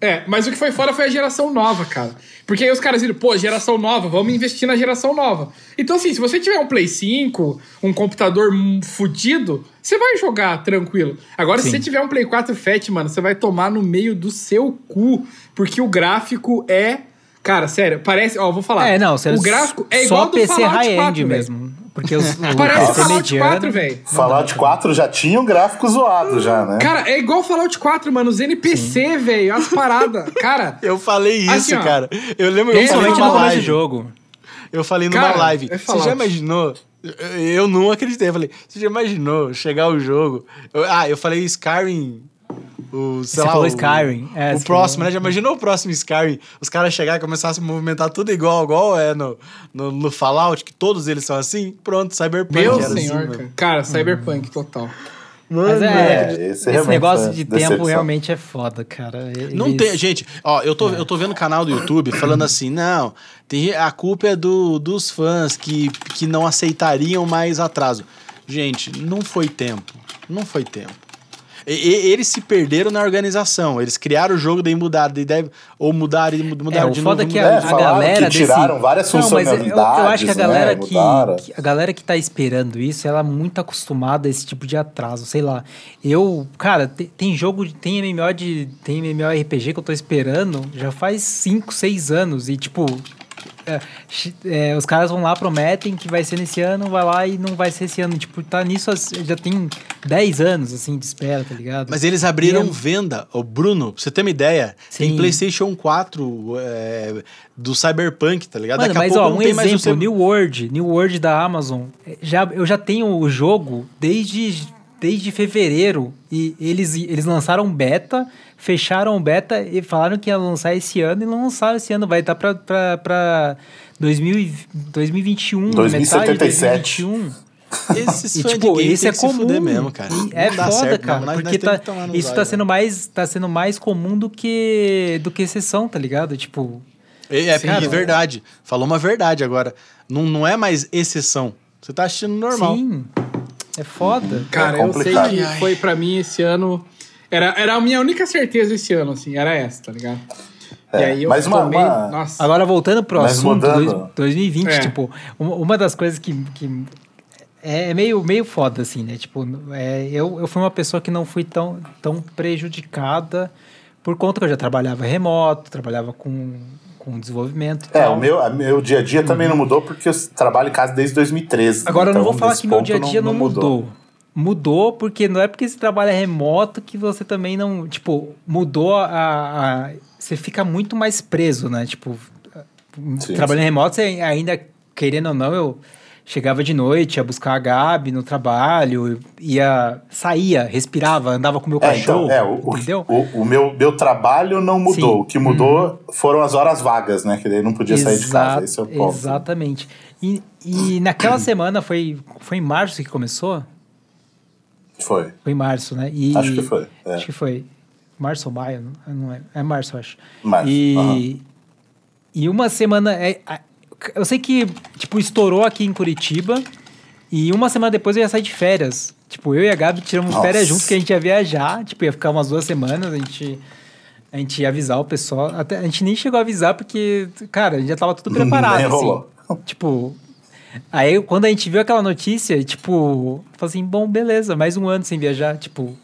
É, mas o que foi fora foi a geração nova, cara. Porque aí os caras viram, pô, geração nova, vamos investir na geração nova. Então, assim, se você tiver um Play 5, um computador fudido, você vai jogar tranquilo. Agora, se Sim. você tiver um Play 4 Fat, mano, você vai tomar no meio do seu cu. Porque o gráfico é. Cara, sério, parece. Ó, eu vou falar. É, não, você O gráfico é igual só do PC Fallout high-end 4, velho. mesmo. Porque os, o Parece PC Fallout mediano... 4, velho. Fallout 4 já tinha um gráfico zoado já, né? Cara, é igual Fallout 4, mano. Os NPC, velho, as paradas. Cara, Eu falei isso, Assim, cara. Eu lembro, eu falei é Principalmente numa no começo do live. jogo. Eu falei numa Cara, live. é você já imaginou? Eu- Eu não acreditei. Eu falei, você já imaginou chegar o jogo? Eu- ah, eu falei Skyrim. O, sei Você lá, falou o, Skyrim. É, o próximo, falou. né? Já imaginou o próximo Skyrim? Os caras chegarem e começarem a se movimentar tudo igual, igual é no, no, no Fallout, que todos eles são assim? Pronto, Cyberpunk meu era senhor, assim, cara. mano. Cara, Cyberpunk total. Mas é, É, esse esse, realmente negócio é de decepção. tempo realmente é foda, cara. Não Eles- tem, gente, ó, eu tô, eu tô vendo o canal do YouTube falando assim, não, tem, a culpa é do, dos fãs que, que não aceitariam mais atraso. Gente, não foi tempo. Não foi tempo. E- e- eles se perderam na organização. Eles criaram o jogo, daí mudaram, daí deve, ou mudaram e mud- mudaram É, o de foda novo. é que a, É, de a galera que tiraram várias Não, mas eu- eu, funcionalidades, acho que a né, galera que, mudaram. que- a galera que tá esperando isso, ela é muito acostumada a esse tipo de atraso, sei lá. Eu, cara, te- tem jogo, tem MMO de tem MMORPG que eu tô esperando já faz 5, 6 anos e tipo é, é, os caras vão lá, prometem que vai ser nesse ano, vai lá e não vai ser esse ano. Tipo, tá nisso já tem 10 anos, assim, de espera, tá ligado? Mas eles abriram E é- venda. O Bruno, pra você ter uma ideia, tem Sim. PlayStation 4 é, do Cyberpunk, tá ligado? Mano, Daqui mas ó, um tem exemplo, seu- New World, New World da Amazon. é, Já, eu já tenho o jogo desde, desde fevereiro e eles, eles lançaram beta, fecharam beta e falaram que ia lançar esse ano e não lançaram esse ano. Vai estar pra, pra, pra 2000, e- 2021, metade de 2077. 2021. Esses E, tipo, esse é comum. fuder mesmo, cara. E é foda, certo cara. porque tá, isso tá sendo, né? mais, tá sendo mais comum do que, do que exceção, tá ligado? Tipo, É, é, Sim, é cara. verdade. Falou uma verdade agora. Não, não é mais exceção. Você tá assistindo normal. sim. É foda. Cara, É eu sei que foi pra mim esse ano. Era, era a minha única certeza esse ano, assim, era essa, tá ligado? e É, aí eu mas uma- tomei. uma- Nossa. Agora, voltando pro Mas assunto, mudando. dois- 2020, É. tipo, uma, uma das coisas que, que é meio, meio foda, assim, né? Tipo, é, eu, eu fui uma pessoa que não fui tão, tão prejudicada por conta que eu já trabalhava remoto, trabalhava com, com desenvolvimento É, tal. o meu, a- meu dia a dia também não mudou porque eu trabalho em casa desde 2013. Agora, eu não então vou falar que meu dia a dia não, mudou. Mudou porque não é porque você trabalha remoto que você também não. Tipo, mudou a. a- você fica muito mais preso, né? Tipo, Sim, trabalhando remoto, você ainda, querendo ou não, eu chegava de noite, ia buscar a Gabi no trabalho, ia. saía, respirava, andava com o meu É, cachorro. então, é, o, entendeu? o, o meu, meu trabalho não mudou. Sim. Uhum. O que mudou foram as horas vagas, né? Que daí não podia sair de casa. Exa- Esse é o ponto. Exatamente. E, e naquela semana foi, foi em março que começou? Foi. Foi em março, né? E, Acho que foi, é. Acho que foi. Março ou maio? não- lembro. É março, eu acho. Março, E, aham. e uma semana. É, a- eu sei que, tipo, estourou aqui em Curitiba. E uma semana depois eu ia sair de férias. Tipo, eu e a Gabi tiramos Nossa. férias juntos, que a gente ia viajar. Tipo, ia ficar umas duas semanas. A gente, a gente ia avisar o pessoal. Até, a gente nem chegou a avisar, porque, cara, a gente já tava tudo preparado. Nem assim. rolou. Tipo, Aí, quando a gente viu aquela notícia, tipo, falou assim, bom, beleza, mais um ano sem viajar. Tipo,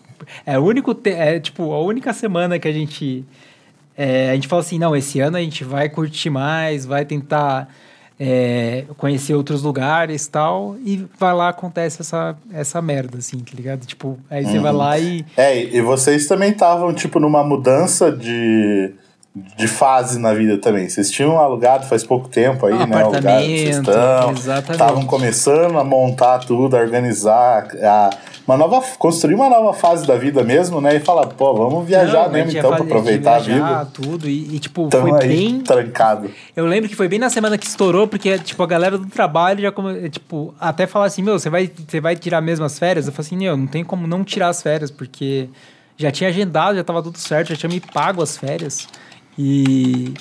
é o único, te- é, tipo, a única semana que a gente, é, a gente falou assim, não, esse ano a gente vai curtir mais, vai tentar é, conhecer outros lugares e tal, e vai lá, acontece essa, essa merda, assim, tá ligado? Tipo, aí você vai lá e... É, e vocês também estavam, tipo, numa mudança de, de fase na vida também. Vocês tinham alugado faz pouco tempo aí, Um né? O lugar onde vocês estão. Estavam começando a montar tudo, a organizar, a, uma nova, construir uma nova fase da vida mesmo, né? E falar, pô, vamos viajar Não, a mesmo então, fazer- aproveitar a viajar, vida. tudo, e, e, tipo, Tamo foi bem... trancado. Eu lembro que foi bem na semana que estourou, porque, tipo, a galera do trabalho já, come... tipo, até falar assim, meu, você vai, você vai tirar mesmo as férias? Eu falei assim, meu, não tem como não tirar as férias, porque já tinha agendado, já tava tudo certo, já tinha me pago as férias. E,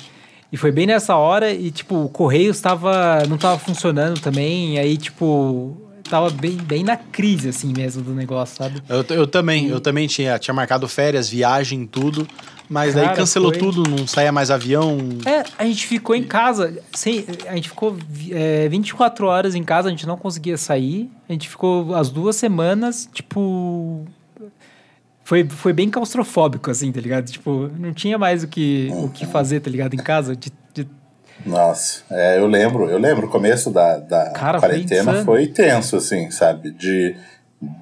e foi bem nessa hora, e, tipo, o Correios tava, não tava funcionando também, e aí, tipo, tava bem, bem na crise, assim, mesmo, do negócio, sabe? Eu, eu também, eu também tinha, tinha marcado férias, viagem, tudo. Mas daí Cara, cancelou foi- tudo, não saía mais avião. É, a gente ficou em casa, sem, a gente ficou é, 24 horas em casa, a gente não conseguia sair. A gente ficou as duas semanas, tipo. Foi, foi bem claustrofóbico, assim, tá ligado? Tipo, não tinha mais o que, o que fazer, tá ligado? Em casa. De, de- Nossa, é, eu lembro, eu lembro, o começo da, da Cara, foi quarentena insano. foi, tenso, assim, sabe? De,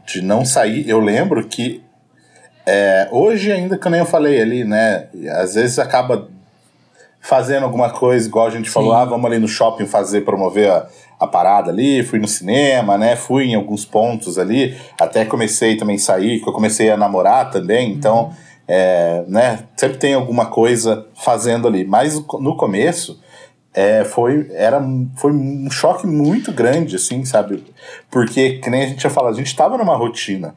de não sair. Eu lembro que é, hoje, ainda que nem eu falei ali, né? Às vezes acaba fazendo alguma coisa, igual a gente falou, ah, vamos ali no shopping fazer, promover a, a parada ali, fui no cinema, né? Fui em alguns pontos ali, até comecei também a sair, que eu comecei a namorar também, então, é, né? Sempre tem alguma coisa fazendo ali. Mas no começo, é, foi, era, foi um choque muito grande, assim, sabe? Porque, que nem a gente já falado, a gente tava numa rotina.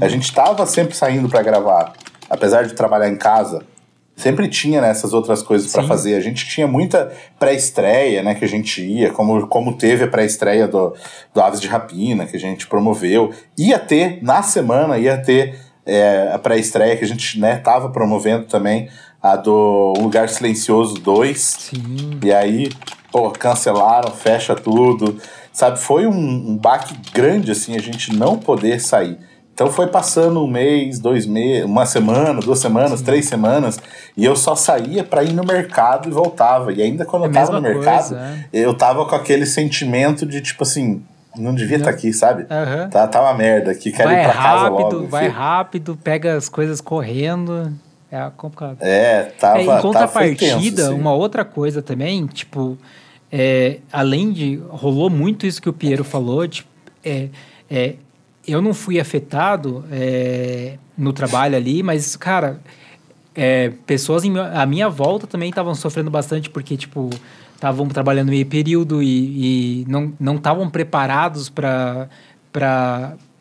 A gente tava sempre saindo para gravar. Apesar de trabalhar em casa, sempre tinha né, essas outras coisas para fazer. A gente tinha muita pré-estreia, né, que a gente ia, como, como teve a pré-estreia do, do Aves de Rapina, que a gente promoveu. Ia ter, na semana, ia ter é, a pré-estreia que a gente né, tava promovendo também, a do Lugar Silencioso 2. Sim. E aí, pô, cancelaram, fecha tudo. Sabe, foi um, um baque grande, assim, a gente não poder sair. Então foi passando um mês, dois meses, uma semana, duas semanas, três semanas, e eu só saía para ir no mercado e voltava. E ainda quando é eu tava no mercado, coisa, é. eu tava com aquele sentimento de tipo assim, não devia estar tá aqui, sabe? Uhum. Tá, tá uma merda aqui, quero vai ir pra rápido, casa logo. Vai filho. rápido, pega as coisas correndo. É complicado. É, tava. É, em contrapartida, tenso, uma outra coisa também, tipo, é, além de. rolou muito isso que o Piero falou, tipo, é, é, eu não fui afetado é, no trabalho ali, mas, cara, é, pessoas em, à minha volta também estavam sofrendo bastante, porque, tipo, estavam trabalhando meio período e, e não estavam preparados para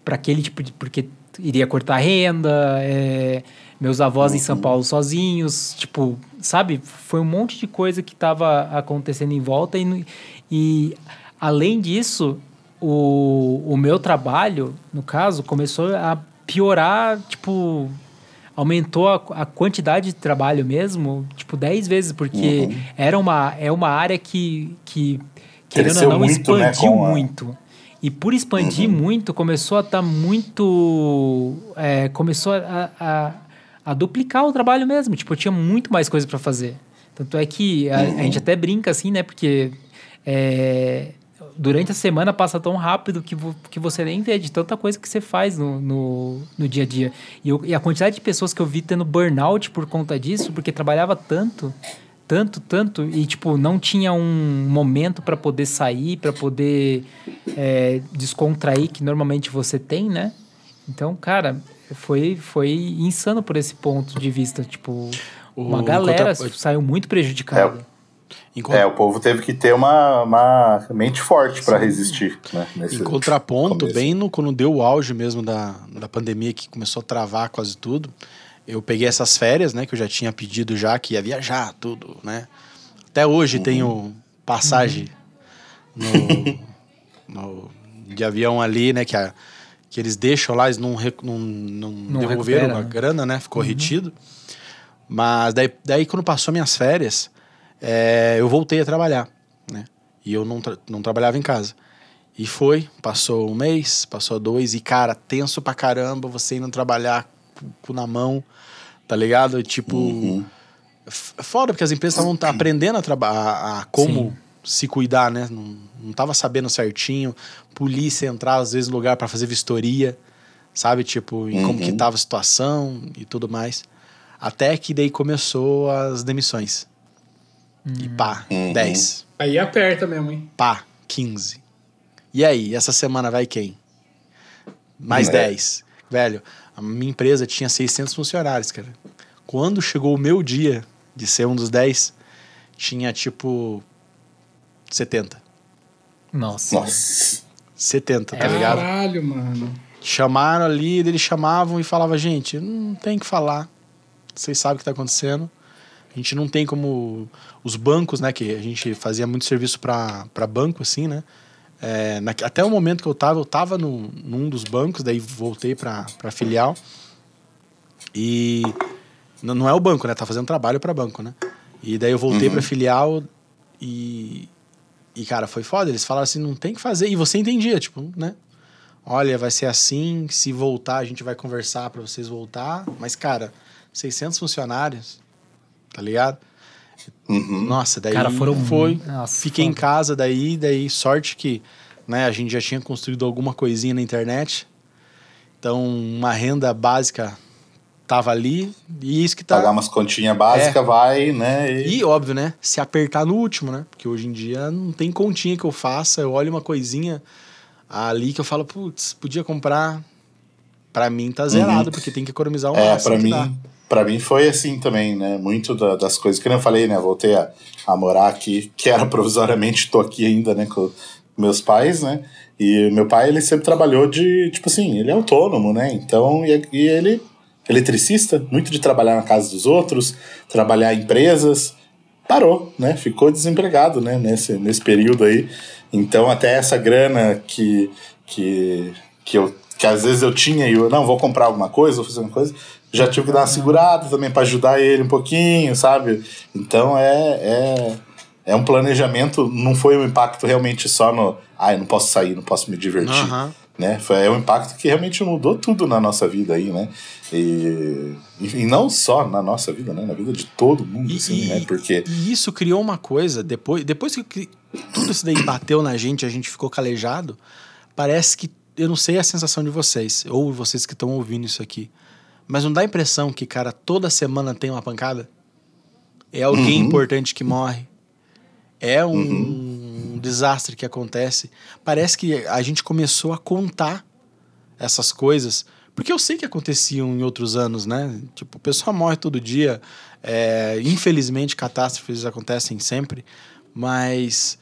aquele tipo de. porque iria cortar renda, é, meus avós uhum. em São uhum. Paulo sozinhos, tipo, sabe? Foi um monte de coisa que estava acontecendo em volta e, e além disso, o, o meu trabalho, no caso, começou a piorar, tipo, aumentou a, a quantidade de trabalho mesmo, tipo, 10 vezes, porque uhum. era uma, é uma área que, que querendo ou não, muito, né, expandiu né, muito. E por expandir uhum. muito, começou a estar tá muito. É, começou a, a, a, duplicar o trabalho mesmo. Tipo, tinha muito mais coisa para fazer. Tanto é que a, uhum. a, gente até brinca assim, né? Porque é, durante a semana passa tão rápido que, vo, que você nem vê de tanta coisa que você faz no, no, no dia a dia. E, eu, e, a quantidade de pessoas que eu vi tendo burnout por conta disso, porque trabalhava tanto, tanto, tanto, e tipo, não tinha um momento para poder sair, para poder é, descontrair, que normalmente você tem, né? Então, cara, foi, foi insano por esse ponto de vista. Tipo, uma galera contra... saiu muito prejudicada. É. Enquanto... É, o povo teve que ter uma, uma mente forte para resistir. Né, em contraponto, começo. bem no, quando deu o auge mesmo da, da pandemia, que começou a travar quase tudo, eu peguei essas férias, né, que eu já tinha pedido já, que ia viajar, tudo, né? Até hoje uhum. tenho passagem uhum. no, no, de avião ali, né, que, a, que eles deixam lá, eles não, não, não, não devolveram recupera, a né? grana, né, ficou uhum. retido. Mas daí, daí quando passou minhas férias é, eu voltei a trabalhar, né? E eu não, tra não trabalhava em casa. E foi, passou um mês, passou dois, e cara, tenso pra caramba, você indo trabalhar com na mão, tá ligado? Tipo, uhum. foda, porque as empresas estavam aprendendo a trabalhar, a como Sim. se cuidar, né? Não, não tava sabendo certinho, polícia entrar às vezes lugar para fazer vistoria, sabe? Tipo, em uhum. como que uhum. tava a situação e tudo mais. Até que daí começou as demissões. Uhum. E pá, uhum. 10. Aí aperta mesmo, hein? Pá, 15. E aí, essa semana vai quem? Mais é. 10. Velho, a minha empresa tinha 600 funcionários, cara. Quando chegou o meu dia de ser um dos 10, tinha tipo 70. Nossa. Nossa. 70, tá é ligado? Caralho, mano. Chamaram ali, eles chamavam e falavam, gente, não tem que falar. Vocês sabem o que tá acontecendo. A gente não tem como os bancos, né? Que a gente fazia muito serviço para banco, assim, né? É, na, até o momento que eu tava, eu tava no, num dos bancos, daí voltei para filial. E não, não é o banco, né? Tá fazendo trabalho para banco, né? E daí eu voltei uhum. para filial e e cara, foi foda, eles falaram assim, não tem que fazer. E você entendia, tipo, né? Olha, vai ser assim, se voltar a gente vai conversar para vocês voltar, mas cara, 600 funcionários, tá ligado? Uhum. Nossa, daí Cara, foram foi. Nossa, fiquei foda. em casa daí, daí sorte que, né, a gente já tinha construído alguma coisinha na internet. Então, uma renda básica tava ali e isso que tá pagar umas continhas básicas é. vai, né? E... e... óbvio, né, se apertar no último, né? Porque hoje em dia não tem continha que eu faça, eu olho uma coisinha ali que eu falo, putz, podia comprar. Para mim tá zerado, uhum. porque tem que economizar um É, para mim, dá para mim foi assim também, né? Muito da, das coisas que eu falei, né? Voltei a, a morar aqui, que era provisoriamente, tô aqui ainda, né? Com meus pais, né? E meu pai, ele sempre trabalhou de, tipo assim, ele é autônomo, né? Então, e, e ele, eletricista, muito de trabalhar na casa dos outros, trabalhar em empresas, parou, né? Ficou desempregado, né? Nesse, nesse período aí. Então, até essa grana que, que, que eu que às vezes eu tinha e eu, não, vou comprar alguma coisa, vou fazer uma coisa, já tive que dar uma segurada também para ajudar ele um pouquinho, sabe? Então é, é, é um planejamento, não foi um impacto realmente só no, ah, eu não posso sair, não posso me divertir. Aham. Né? Foi é um impacto que realmente mudou tudo na nossa vida aí, né? E, e não só na nossa vida, né? Na vida de todo mundo, E, assim, e- né? Porque e isso criou uma coisa, depois, depois que tudo isso daí bateu na gente, a gente ficou calejado, parece que, eu não sei a sensação de vocês, ou vocês que estão ouvindo isso aqui, mas não dá a impressão que, cara, toda semana tem uma pancada? É alguém Uhum. importante que morre. É um desastre que acontece. Parece que a gente começou a contar essas coisas. Porque eu sei que aconteciam em outros anos, né? Tipo, o pessoal morre todo dia. É, infelizmente, catástrofes acontecem sempre. Mas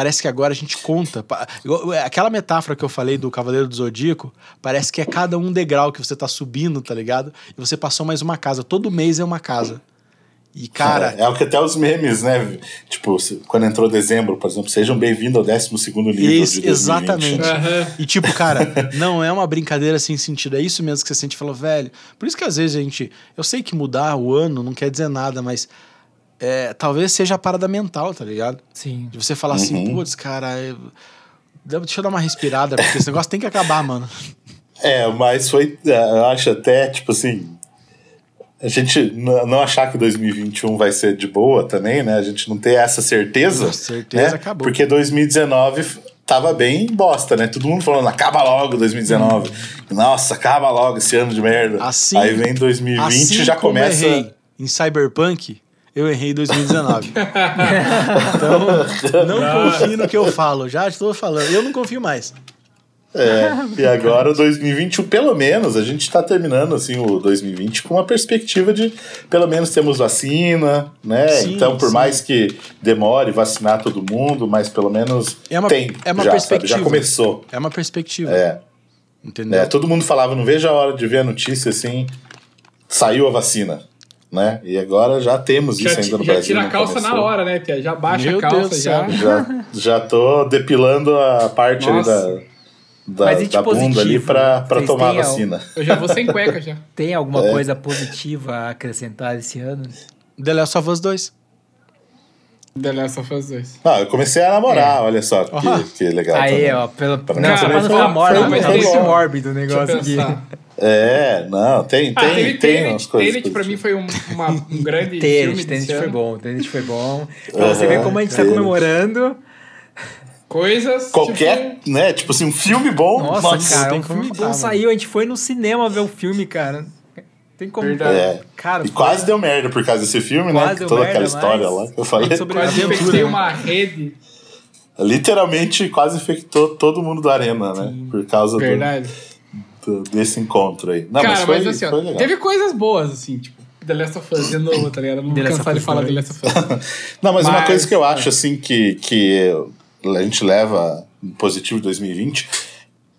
parece que agora a gente conta. Igual- Aquela metáfora que eu falei do Cavaleiro do Zodíaco, parece que é cada um degrau que você tá subindo, tá ligado? E você passou mais uma casa. Todo mês é uma casa. E, cara, é, é o que até os memes, né? Tipo, quando entrou dezembro, por exemplo, sejam bem-vindos ao 12 livro Isso, de 2020. exatamente. Aham. E tipo, cara, não é uma brincadeira sem sentido. É isso mesmo que você sente e fala, velho. Por isso que às vezes a gente. Eu sei que mudar o ano não quer dizer nada, mas é, talvez seja a parada mental, tá ligado? Sim. De você falar assim, Uhum. putz, cara, eu- deixa eu dar uma respirada, porque esse negócio tem que acabar, mano. É, mas foi, é, eu acho até, tipo assim, a gente não achar que 2021 vai ser de boa também, né? A gente não ter essa certeza. Com certeza, né? acabou. Porque 2019 f- tava bem bosta, né? Todo mundo falando, acaba logo 2019. Nossa, acaba logo esse ano de merda. Assim- Aí vem 2020 assim e já como começa. errei em Cyberpunk, eu errei em 2019. então, não confie no que eu falo. Já estou falando. Eu não confio mais. É, e agora o 2021, pelo menos, a gente está terminando assim o 2020 com uma perspectiva de pelo menos temos vacina, né? Sim, então, por sim. mais que demore vacinar todo mundo, mas pelo menos É uma- tem. é uma já, perspectiva. Sabe? Já começou. É uma perspectiva. É, Entendeu? né? Todo mundo falava, não vejo a hora de ver a notícia assim, saiu a vacina, né? E agora já temos Já, isso ainda no já Brasil. tira a calça começou. na hora, né, Tia? Já baixa Meu a calça, Deus já. Já, já tô depilando a parte ali da, da, Mas e da bunda ali positivo? pra, pra Vocês tomar a vacina. Eu já vou sem cueca já. Tem alguma É. coisa positiva a acrescentar esse ano? The Last of Us 2. The Last of Us 2. Não, eu comecei a namorar, olha só que, que legal. Aí, também. ó, pelo... Não, só pra não ficar mórbido, mas deixa bom. mórbido o negócio aqui. É, não, tem, Ah, tem, tem Tenet. umas coisas. Tenet pra mim foi um, uma- um grande filme Tenet, desse Tenet foi bom, Tenet foi bom. Pra você ver como a gente tá Tenet. comemorando. Coisas. Qualquer, tipo, né, tipo assim, um filme bom. Nossa, cara, tem um filme bom mano. saiu, a gente foi no cinema ver o filme, cara. Tem como. Verdade. É. Cara, E foi- quase deu merda por causa desse filme, Quase né? deu Toda merda, aquela história lá que eu falei. sobreviveu. quase né? uma rede. Literalmente quase infectou todo mundo da arena, né? Por causa do, Verdade. Do- desse encontro aí. Não, Cara, mas foi, mas assim, ó, foi legal. teve coisas boas, assim, tipo, The Last of Us de novo, tá ligado? Não vou cansar de falar The. Last of Us. Não, mas, uma Mas, coisa que eu é. acho, assim, que, que a gente leva positivo de 2020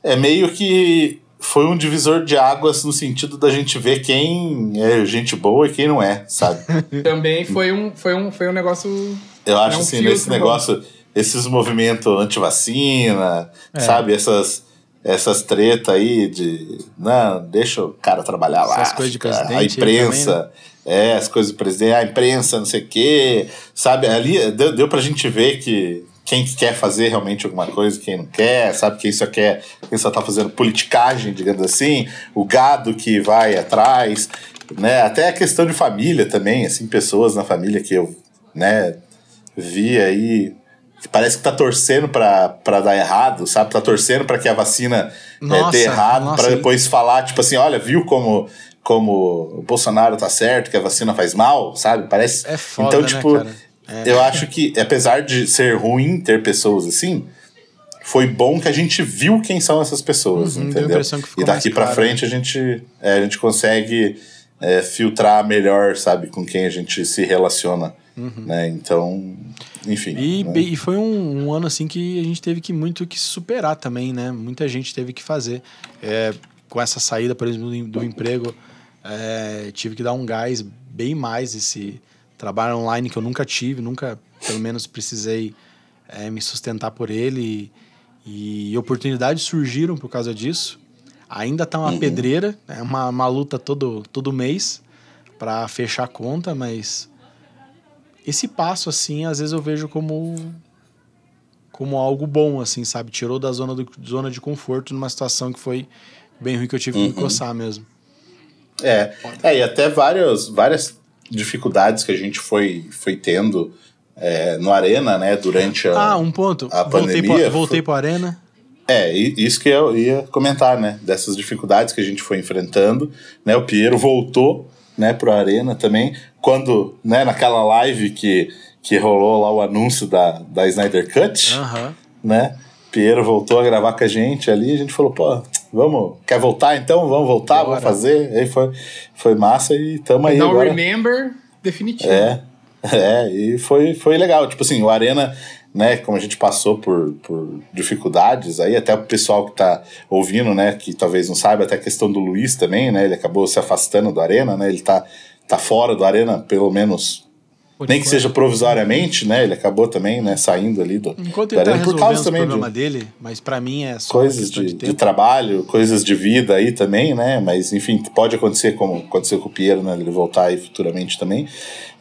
é meio que foi um divisor de águas no sentido da gente ver quem é gente boa e quem não é, sabe? Também foi um, foi um, foi um negócio. Eu acho É um assim, nesse bom. negócio, esses movimentos anti-vacina, É. sabe? Essas, essas tretas aí de. Não, deixa o cara trabalhar lá. Essas coisas de presidente A imprensa. É, as coisas do presidente, a imprensa, não sei o quê. Sabe? Ali deu, deu pra gente ver que quem que quer fazer realmente alguma coisa, quem não quer, sabe? Quem só quer, quem só tá fazendo politicagem, digamos assim, o gado que vai atrás, né? Até a questão de família também, assim, pessoas na família que eu, né, vi aí parece que tá torcendo pra, pra dar errado, sabe? Tá torcendo pra que a vacina é, Nossa, dê errado, e- depois falar, tipo assim, olha, viu como, como o Bolsonaro tá certo, que a vacina faz mal, sabe? Parece. É foda, então, né, tipo, cara? É. eu acho que, apesar de ser ruim ter pessoas assim, foi bom que a gente viu quem são essas pessoas, Uhum, entendeu? E daqui pra claro, frente a gente, é, a gente consegue é, filtrar melhor, sabe, com quem a gente se relaciona, né? Então, enfim. Uhum. E, né? e foi um, um ano assim que a gente teve que muito que superar também, né? Muita gente teve que fazer. É, com essa saída, por exemplo, do, do emprego, é, tive que dar um gás bem mais esse trabalho online que eu nunca tive, nunca, pelo menos, precisei é, me sustentar por ele. E, e oportunidades surgiram por causa disso. Ainda tá uma pedreira, é uma, uma luta todo, todo mês para fechar a conta, mas esse passo, assim, às vezes eu vejo como como algo bom, assim, sabe? Tirou da zona, do, zona de conforto numa situação que foi bem ruim que eu tive que me coçar mesmo. É, é e até várias, várias dificuldades que a gente foi, foi tendo é, no Arena, né, durante a, Ah, um ponto. a voltei pandemia. pro, voltei pro Arena. É, isso que eu ia comentar, né? Dessas dificuldades que a gente foi enfrentando, né? O Piero voltou, né, pro Arena também. Quando, né, naquela live que, que rolou lá o anúncio da, da Snyder Cut, Aham. né? Piero voltou a gravar com a gente ali, a gente falou, pô, vamos, quer voltar então? Vamos voltar, Bora. vamos fazer. Aí foi, foi massa e tamo aí agora. remember definitivo. É, é, e foi, foi legal. Tipo assim, o Arena, né, como a gente passou por, por dificuldades, aí até o pessoal que tá ouvindo, né, que talvez não saiba, até a questão do Luiz também, né, ele acabou se afastando do Arena, né, ele tá, tá fora do Arena, pelo menos, Por nem que seja provisoriamente, né, ele acabou também, né, saindo ali do, Enquanto do ele tá Arena, por causa também problema de dele, mas pra mim é só coisas de, de de trabalho, coisas de vida aí também, né? Mas enfim, pode acontecer como aconteceu com o Piero, né? Ele voltar aí futuramente também.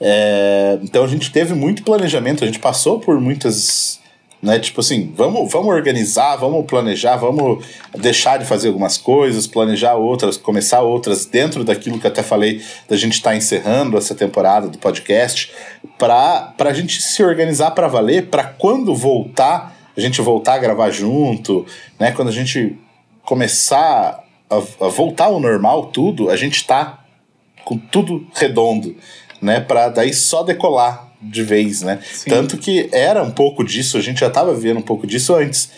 É, então a gente teve muito planejamento, a gente passou por muitas. Né, tipo assim, vamos, vamos organizar, vamos planejar, vamos deixar de fazer algumas coisas, planejar outras, começar outras dentro daquilo que até falei da gente estar encerrando essa temporada do podcast, para a gente se organizar para valer, para quando voltar, a gente voltar a gravar junto, né? Quando a gente começar a, a voltar ao normal, tudo, a gente tá com tudo redondo, né? Para daí só decolar de vez, né? Sim. Tanto que era um pouco disso, a gente já estava vendo um pouco disso antes.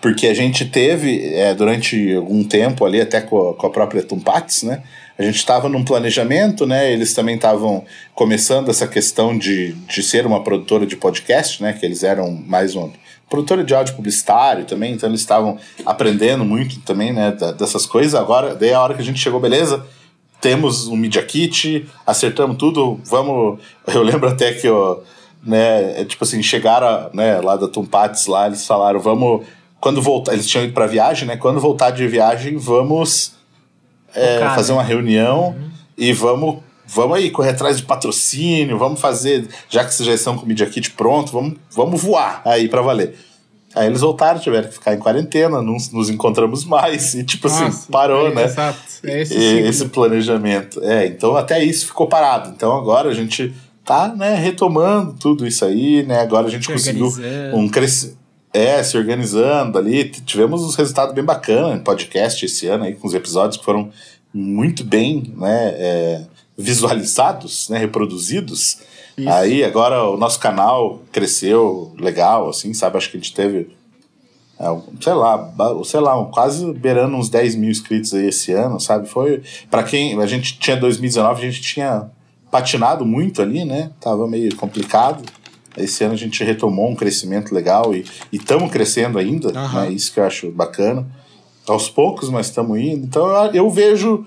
Porque a gente teve, é, durante algum tempo ali, até com a, com a própria Tumpats, né? A gente estava num planejamento, né? Eles também estavam começando essa questão de, de ser uma produtora de podcast, né? Que eles eram mais uma produtora de áudio publicitário também, então eles estavam aprendendo muito também, né? da- dessas coisas. Agora, daí a hora que a gente chegou, beleza, temos um Media Kit, acertamos tudo, vamos. Eu lembro até que, ó, né, é tipo assim, chegaram né, lá da Tumpates lá, eles falaram, vamos. Quando voltar, eles tinham ido pra viagem, né? Quando voltar de viagem, vamos é, Focar, fazer né? uma reunião e vamos. Vamos aí correr atrás de patrocínio, vamos fazer, já que vocês já estão com o Media Kit pronto, vamos, vamos voar aí pra valer. Aí eles voltaram, tiveram que ficar em quarentena, não nos encontramos mais, e tipo assim, Nossa, parou, é, né? Exato. É esse esse planejamento. É, então até isso ficou parado. Então agora a gente tá, né, retomando tudo isso aí, né? Agora a gente Se conseguiu um crescimento. É, se organizando ali. Tivemos uns resultados bem bacanas em podcast esse ano aí, com os episódios que foram muito bem, né, é, visualizados, né, reproduzidos. Isso. Aí agora o nosso canal cresceu legal, assim, sabe? Acho que a gente teve é, sei lá, sei lá, quase beirando uns 10 mil inscritos aí esse ano, sabe? Foi. Pra quem. A gente tinha 2019, a gente tinha patinado muito ali, né? Tava meio complicado. Esse ano a gente retomou um crescimento legal e estamos crescendo ainda, Aham. né? Isso que eu acho bacana. Aos poucos, mas estamos indo. Então eu, eu vejo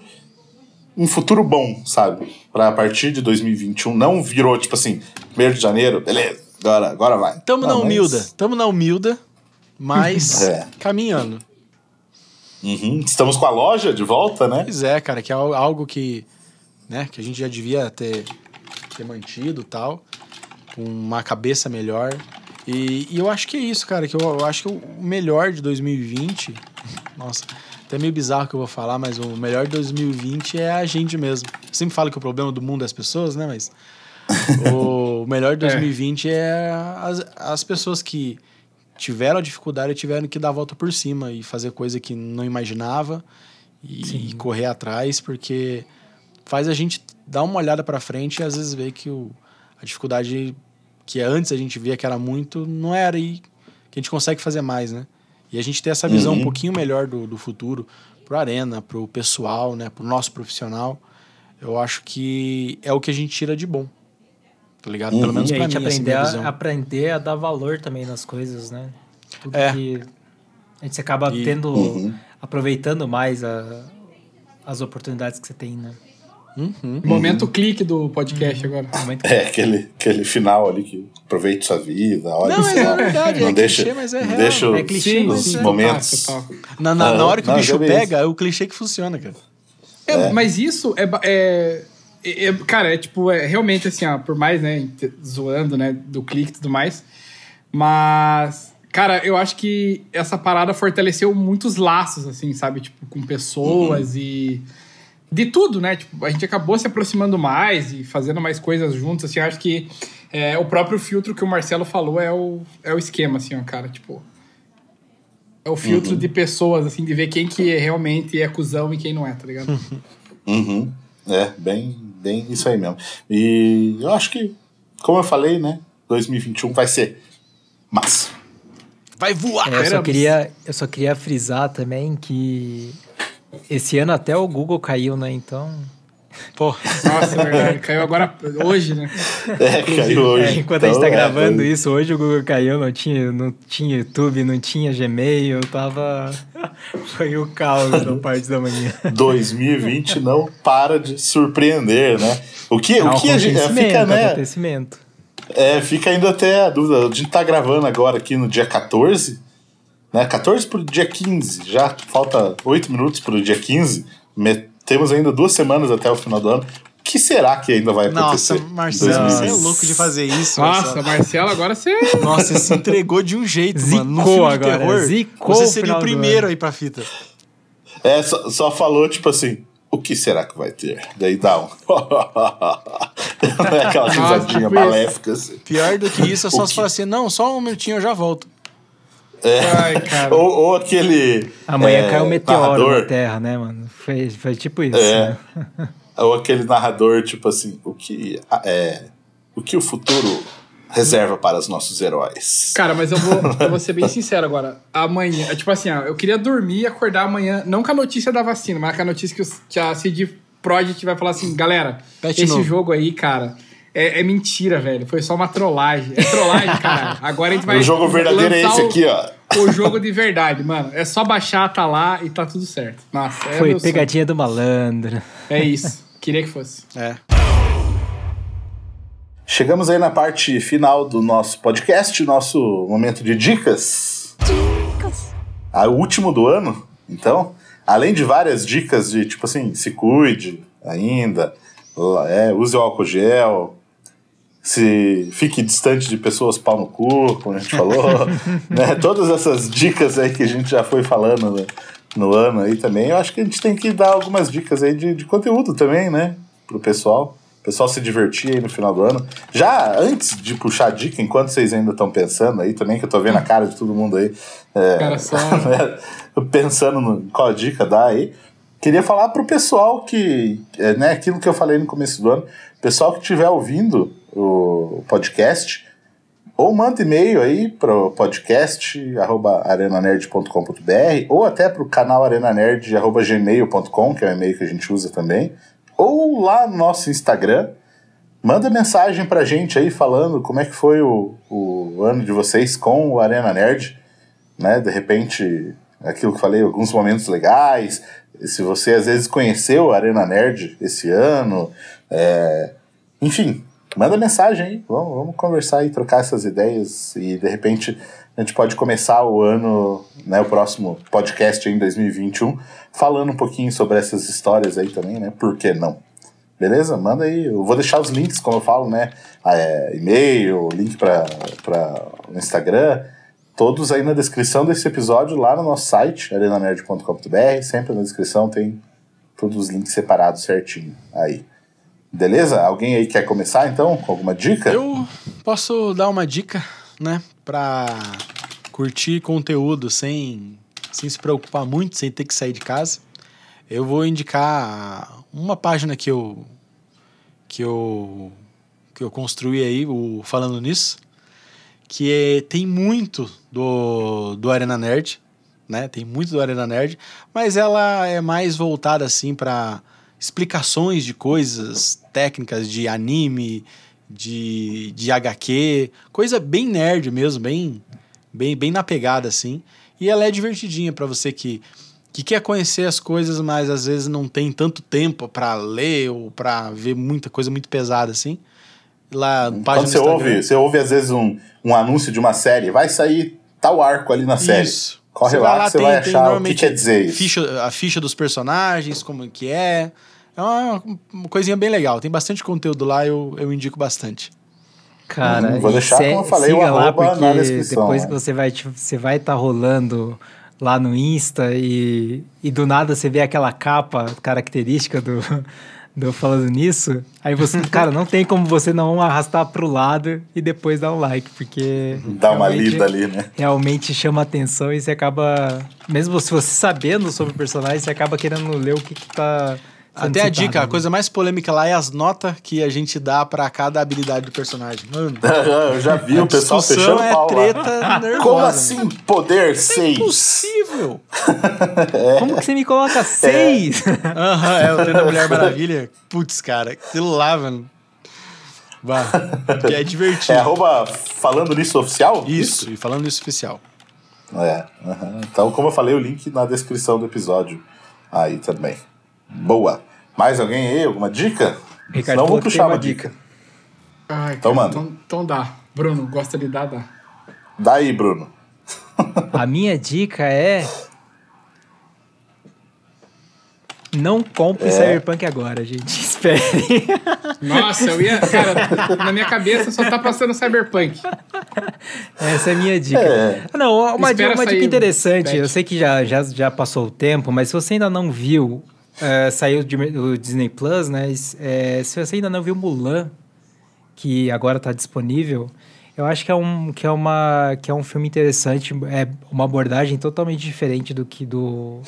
um futuro bom, sabe? Pra a partir de 2021. Não virou, tipo assim, 1 de janeiro, beleza, agora, agora vai. Tamo na Não, mas- humilda, tamo na humilda, mas É. caminhando. Uhum. Estamos com a loja de volta, né? Pois é, cara, que é al- algo que, né, que a gente já devia ter, ter mantido e tal, com uma cabeça melhor. E, e eu acho que é isso, cara, que eu, eu acho que o melhor de 2020, nossa, até meio bizarro que eu vou falar, mas o melhor de 2020 é a gente mesmo. Eu sempre falo que o problema do mundo é as pessoas, né, mas o melhor de 2020 é, as, as pessoas que tiveram a dificuldade e tiveram que dar a volta por cima e fazer coisa que não imaginava e, e correr atrás, porque faz a gente dar uma olhada pra frente e às vezes ver que o, a dificuldade que antes a gente via que era muito, não era e que a gente consegue fazer mais, né? E a gente ter essa visão Uhum. um pouquinho melhor do, do futuro pro Arena, pro pessoal, né? Pro nosso profissional, eu acho que é o que a gente tira de bom. Tá ligado? Pelo Uhum. menos E a pra gente mim, assim, aprender, minha a, aprender a dar valor também nas coisas, né? Tudo É. que a gente acaba E- tendo, Uhum. aproveitando mais a- as oportunidades que você tem, né? Uhum. Momento clique do podcast agora. Muito É, aquele, aquele final ali que aproveite sua vida, olha Não, é verdade, não é deixa, clichê, mas é não real. deixa É os- clichê, mas é. momentos. Na, na, na Ah, hora que não, o bicho pega, é o clichê que funciona, cara. É, Mas isso é, é, é- é- Cara, é tipo, é realmente assim, ó, por mais, né, zoando, né, do clique e tudo mais. Mas, cara, eu acho que essa parada fortaleceu muitos laços, assim, sabe? Tipo, com pessoas e. De tudo, né? Tipo, a gente acabou se aproximando mais e fazendo mais coisas juntos, assim. Eu acho que é, o próprio filtro que o Marcelo falou é o, é o esquema, assim, ó, cara. Tipo. É o filtro de pessoas, assim, de ver quem que é, realmente é cuzão e quem não é, tá ligado? Uhum. É, bem, bem isso aí mesmo. E eu acho que, como eu falei, né? 2021 vai ser massa. Vai voar! É, eu, só queria, eu só queria frisar também que esse ano até o Google caiu, né? Então. Pô, Nossa, é verdade. Caiu agora, hoje, né? É, caiu hoje. É, enquanto a gente Então, tá é, gravando foi- isso, hoje o Google caiu, não tinha, não tinha YouTube, não tinha Gmail, tava. Foi o caos da parte da manhã. 2020 não para de surpreender, né? O que, É um o que a gente acontecimento, fica, né? acontecimento. É, fica ainda até a dúvida. A gente tá gravando agora aqui no dia 14, né? 14 pro dia 15. Já falta 8 minutos pro dia 15. Me- temos ainda duas semanas até o final do ano. O que será que ainda vai nossa, acontecer? em Marcelo, 2020? você é louco de fazer isso. Nossa, Marcelo. Marcelo, agora você. Nossa, você se entregou de um jeito, mano. No Zicou filme de agora, terror, zicou você o seria o primeiro aí pra fita. É, só, só falou tipo assim. O que será que vai ter? Daí dá um. é aquela Nossa, risadinha tipo maléfica assim. Pior do que isso é só O se falar assim, não, só um minutinho eu já volto. Ai, cara. Ou, ou aquele. Amanhã é, caiu um meteoro narrador, na Terra, né, mano? Foi, foi tipo isso. É. né? Ou aquele narrador, tipo assim, o que, é, o que o futuro reserva para os nossos heróis. Cara, mas eu vou, eu vou ser bem sincero agora. Amanhã, é tipo assim, ó, eu queria dormir e acordar amanhã, não com a notícia da vacina, mas com a notícia que, os- que a CD Projekt vai falar assim, galera, Pet esse novo. jogo aí, cara, é, é mentira, velho. Foi só uma trollagem. É trollagem, cara. Agora a gente vai. o jogo verdadeiro é esse o- aqui, ó. O jogo de verdade, mano. É só baixar, tá lá e tá tudo certo. Nossa, é Foi meu sonho. pegadinha do malandro. É isso. Queria que fosse. É. Chegamos aí na parte final do nosso podcast, nosso momento de dicas. Dicas. o último do ano, então, além de várias dicas de tipo assim, se cuide ainda, é, use o álcool gel, se fique distante de pessoas pau no cu, como a gente falou, né? Todas essas dicas aí que a gente já foi falando no, no ano aí também, eu acho que a gente tem que dar algumas dicas aí de, de conteúdo também, né? Pro pessoal. O pessoal se divertir aí no final do ano. Já antes de puxar a dica, enquanto vocês ainda estão pensando aí também, que eu tô vendo a cara de todo mundo aí. é, Cara, só- né, pensando no qual dica dá aí. Queria falar pro pessoal que, é, né, aquilo que eu falei no começo do ano, pessoal que estiver ouvindo o podcast, ou manda e-mail aí pro podcast arroba arenanerd.com.br ou até pro canal arenanerd arroba gmail.com, que é o e-mail que a gente usa também, ou lá no nosso Instagram, manda mensagem pra gente aí falando como é que foi o, o ano de vocês com o Arena Nerd, né? De repente, aquilo que eu falei, alguns momentos legais. Se você às vezes conheceu a Arena Nerd esse ano, é, enfim, manda mensagem aí. Vamos, vamos conversar e trocar essas ideias e de repente a gente pode começar o ano, né, o próximo podcast em 2021, falando um pouquinho sobre essas histórias aí também, né? Por que não? Beleza? Manda aí. Eu vou deixar os links, como eu falo, né? É, e-mail, link para o Instagram, todos aí na descrição desse episódio, lá no nosso site, arenanerd.com.br. Sempre na descrição tem todos os links separados certinho aí. Beleza? Alguém aí quer começar então com alguma dica? Eu posso dar uma dica, né? Pra curtir conteúdo sem, sem se preocupar muito, sem ter que sair de casa. Eu vou indicar uma página que eu que eu que eu construí aí, o falando nisso, que é, tem muito do do Arena Nerd, né? Tem muito do Arena Nerd, mas ela é mais voltada assim para explicações de coisas técnicas de anime, de, de HQ, coisa bem nerd mesmo, bem bem bem na pegada assim. E ela é divertidinha para você que que que quer conhecer as coisas, mas às vezes não tem tanto tempo pra ler ou pra ver muita coisa muito pesada assim. Lá, Quando do você ouve, você ouve às vezes um, um anúncio de uma série, vai sair tal arco ali na série. Isso. Corre Você lá, lá, você tem- vai achar o que quer dizer isso. Ficha, a ficha dos personagens, como que é. É uma, uma coisinha bem legal. Tem bastante conteúdo lá, eu, eu indico bastante. Cara, Hum, vou deixar, se- como eu falei, o siga lá, porque depois que você vai você vai estar rolando lá no Insta e, e do nada você vê aquela capa característica do, do falando nisso, aí você, cara, não tem como você não arrastar pro lado e depois dar um like, porque Dá uma realmente- lida ali, né? realmente chama atenção e você acaba, mesmo se você sabendo sobre o personagem, você acaba querendo ler o que, que tá Até a citado dica, a ali. coisa mais polêmica lá é as notas que a gente dá pra cada habilidade do personagem. Mano, Eu já vi a o pessoal fechando é pau lá. treta nervosa. Como mano. assim poder 6? Impossível! Como que você me É. coloca seis? Aham, é o treino da Mulher Maravilha. Putz, cara, aquilo lá, mano. Bah, que é divertido. É arroba falando nisso oficial? Isso, e falando isso oficial. É. aham. Então, como eu falei, o link na descrição do episódio aí também. Boa. Mais alguém aí? Alguma dica? Ricardo Senão eu vou puxar uma uma dica. Ai, Então, cara, manda. então, então dá. Bruno, gosta de dar, dá. Daí, Bruno. A minha dica é. Não compre É. Cyberpunk agora, gente. Espere. Nossa, eu ia. Cara, na minha cabeça só tá passando Cyberpunk. Essa é a minha dica. É. Não, uma, Espera dica, uma dica interessante. patch. Eu sei que já, já, já passou o tempo, mas se você ainda não viu, é, saiu de- do Disney Plus, né? É, se você ainda não viu Mulan, que agora está disponível, eu acho que é um, que é uma, que é um filme interessante. É uma abordagem totalmente diferente do que do,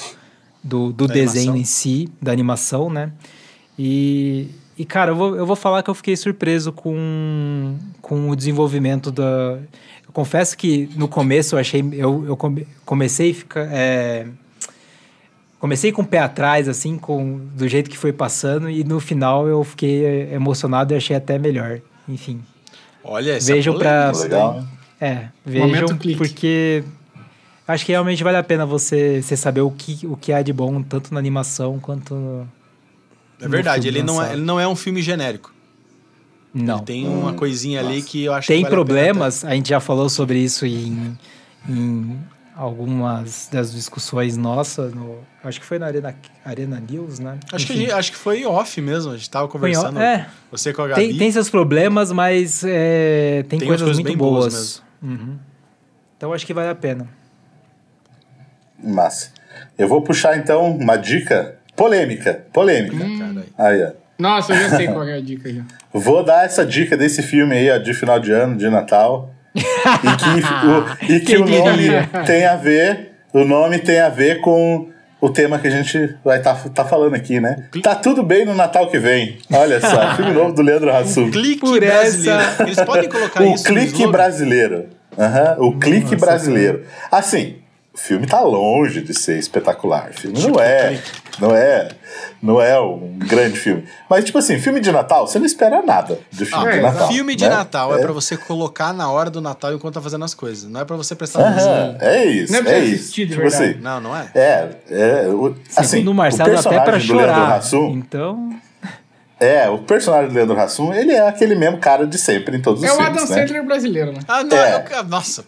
do, do desenho animação. em si, da animação, né? E, e cara, eu vou, eu vou falar que eu fiquei surpreso com, com o desenvolvimento da. Eu confesso que no começo eu achei. Eu, eu come- comecei a ficar. é, comecei com o pé atrás, assim, com, do jeito que foi passando, e no final eu fiquei é, emocionado e achei até melhor. Enfim. Olha, essa Vejam pra. polêmica. Legal? É, vejam, porque acho que realmente vale a pena você, você saber o que, o que há de bom, tanto na animação quanto. no- É verdade, no filme ele não é, ele não é um filme genérico. Não. Ele tem uma coisinha ali Nossa. que eu acho Tem que vale a pena problemas, a, gente já falou sobre isso em, em algumas das discussões nossas, no, acho que foi na Arena, Arena News, né? Acho que, a Enfim, gente- acho que foi off mesmo, a gente tava conversando. é, Você com a Gabi. tem, tem seus problemas, mas é, tem, Tem coisas, coisas muito bem boas boas. Uhum. Então acho que vale a pena. Massa. Eu vou puxar então uma dica polêmica. Polêmica. Caralho. Aí, ó. Nossa, eu já sei qual é a dica já. Vou dar essa dica desse filme aí, ó, de final de ano, de Natal. e que, o, e que o nome tem a ver. O nome tem a ver com o tema que a gente vai estar tá, falando aqui, né? Tá tudo bem no Natal que vem. Olha só, filme novo do Leandro Hassum. Clique Por brasileiro. essa- Eles podem colocar O isso clique brasileiro. Aham, o clique brasileiro. Assim, o filme tá longe de ser espetacular. O filme Tipo não é, não é, não é um grande filme. Mas tipo assim, filme de Natal, você não espera nada de filme Ah, de é, Natal. Filme de né? Natal é, pra você colocar na hora do Natal enquanto tá fazendo as coisas. Não é pra você prestar atenção. é isso, Não é é, isso. assistir de Tipo verdade. assim, Não, não é? é, é o, assim, Segundo o o Marcelo, até personagem pra do Leandro chorar. Hassum, Então, é, o personagem do Leandro Hassum, ele é aquele mesmo cara de sempre em todos os É o filmes, Adam né? Sandler brasileiro, né? Ah, não, É. eu- nossa.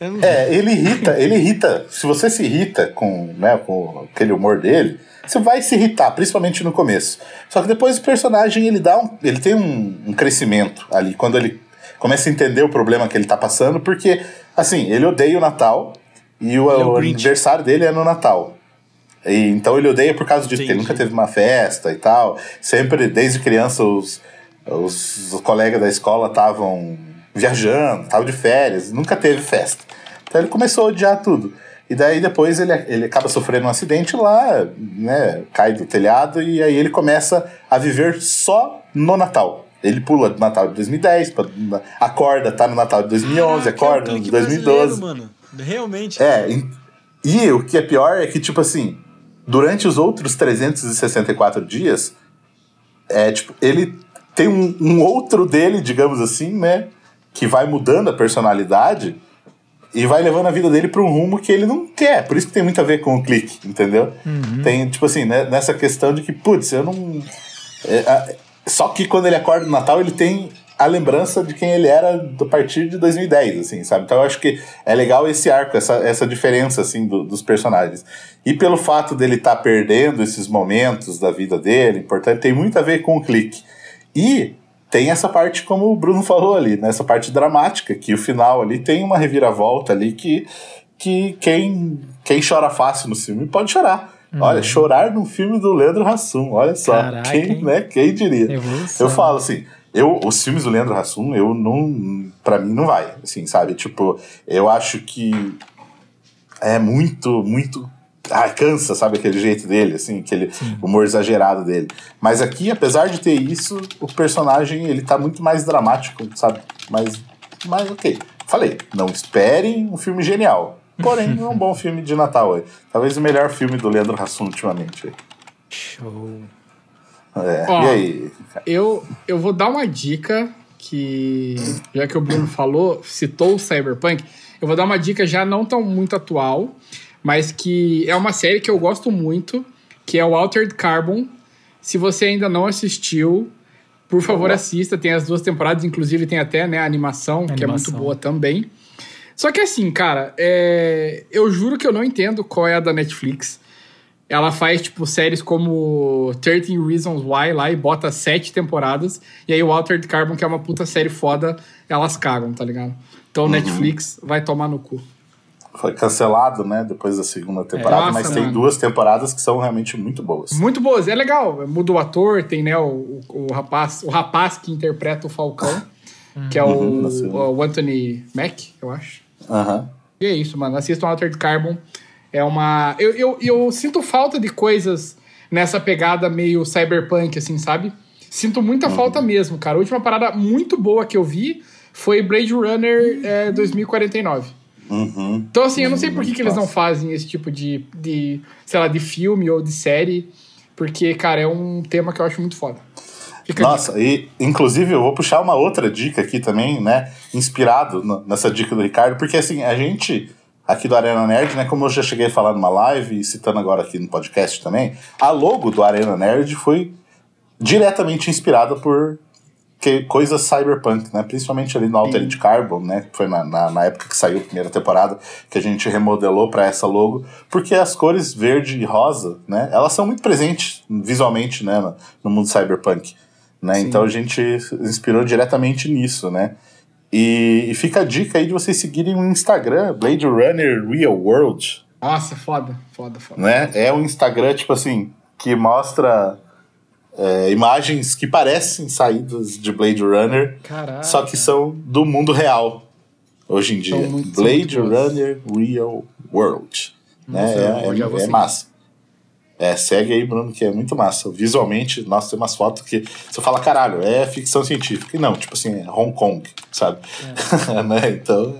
Eu não- É, ele irrita, ele irrita. Se você se irrita com, né, com aquele humor dele, você vai se irritar, principalmente no começo. Só que depois o personagem ele dá um, ele tem um, um crescimento ali quando ele começa a entender o problema que ele tá passando, porque assim ele odeia o Natal e o, é o aniversário dele é no Natal. E, então ele odeia por causa disso, porque ele nunca teve uma festa e tal. Sempre, desde criança, os, os, os colegas da escola estavam viajando, estavam de férias, nunca teve festa. Então ele começou a odiar tudo. E daí depois ele, ele acaba sofrendo um acidente lá, né? Cai do telhado e aí ele começa a viver só no Natal. Ele pula do Natal de 2010, pra, acorda, tá no Natal de 2011, Ah, é acorda no clique de 2012. brasileiro, mano. Realmente. É, e, e o que é pior é que, tipo assim, durante os outros 364 dias, é, tipo, ele tem um, um outro dele, digamos assim, né? Que vai mudando a personalidade. E vai levando a vida dele para um rumo que ele não quer. Por isso que tem muito a ver com o clique, entendeu? Tem, tipo assim, né, nessa questão de que, putz, eu não. é, só que quando ele acorda no Natal, ele tem a lembrança de quem ele era a partir de 2010, assim, sabe? Então eu acho que é legal esse arco, essa, essa diferença, assim, do- dos personagens. E pelo fato dele estar perdendo esses momentos da vida dele, importante, tem muito a ver com o clique. E tem essa parte, como o Bruno falou ali, né? essa parte dramática, que o final ali tem uma reviravolta ali que, que quem, quem chora fácil no filme pode chorar. Olha, chorar num filme do Leandro Hassum, olha só. Caraca, quem, né? quem diria? Evolução. Eu falo assim, eu, os filmes do Leandro Hassum, eu não. Pra mim não vai, assim, sabe? Tipo, eu acho que é muito, muito. Ah, cansa, sabe, aquele jeito dele, assim, aquele humor exagerado dele. Mas aqui, apesar de ter isso, o personagem, ele tá muito mais dramático, sabe? Mas, mas ok. Falei, não esperem um filme genial. Porém, é um bom filme de Natal. é. Talvez o melhor filme do Leandro Hassum ultimamente. Show. É, Ó, e aí? Eu, eu vou dar uma dica que, já que o Bruno falou, citou o Cyberpunk, eu vou dar uma dica já não tão muito atual, mas que é uma série que eu gosto muito, que é o Altered Carbon. Se você ainda não assistiu, por favor assista, tem as duas temporadas, inclusive tem até né, a animação, que é muito Animação. boa também. Só que assim, cara, é, eu juro que eu não entendo qual é a da Netflix. Ela faz, tipo, séries como 13 Reasons Why lá e bota sete temporadas. E aí o Altered Carbon, que é uma puta série foda, elas cagam, tá ligado? Então Netflix vai tomar no cu. Foi cancelado, né? Depois da segunda temporada, Nossa, mas tem mano. duas temporadas que são realmente muito boas. Muito boas, é legal. Muda o ator, tem, né, o, o, o rapaz, o rapaz que interpreta o Falcão, que é Uhum, o, segunda. o Anthony Mack, eu acho. Aham. E é isso, mano. Assistam Altered Carbon. É uma. Eu, eu, eu sinto falta de coisas nessa pegada meio cyberpunk, assim, sabe? Sinto muita falta mesmo, cara. A última parada muito boa que eu vi foi Blade Runner é, 2049. Uhum. Então, assim, eu não sei por que, que eles não fazem esse tipo de, de, sei lá, de filme ou de série, porque, cara, é um tema que eu acho muito foda. Fica Nossa, e inclusive eu vou puxar uma outra dica aqui também, né? Inspirado no- nessa dica do Ricardo, porque assim, a gente aqui do Arena Nerd, né? Como eu já cheguei a falar numa live e citando agora aqui no podcast também, a logo do Arena Nerd foi diretamente inspirada por que, coisas cyberpunk, né? Principalmente ali no Altered Carbon, né? Que foi na, na, na época que saiu a primeira temporada, que a gente remodelou para essa logo, porque as cores verde e rosa, né? Elas são muito presentes visualmente, né? No, no mundo cyberpunk, né? Então a gente inspirou diretamente nisso, né? E, e fica a dica aí de vocês seguirem o Instagram, Blade Runner Real World, Nossa, foda, foda, foda. né? É um Instagram, tipo assim, que mostra é, imagens que parecem saídas de Blade Runner, Caraca. só que são do mundo real hoje em dia. Muito- Blade muito. Runner Real World. Né? É, é, é massa. É, segue aí, Bruno, que é muito massa. Visualmente, nossa, tem umas fotos que você fala, caralho, é ficção científica. E não, tipo assim, é Hong Kong, sabe? né? Então,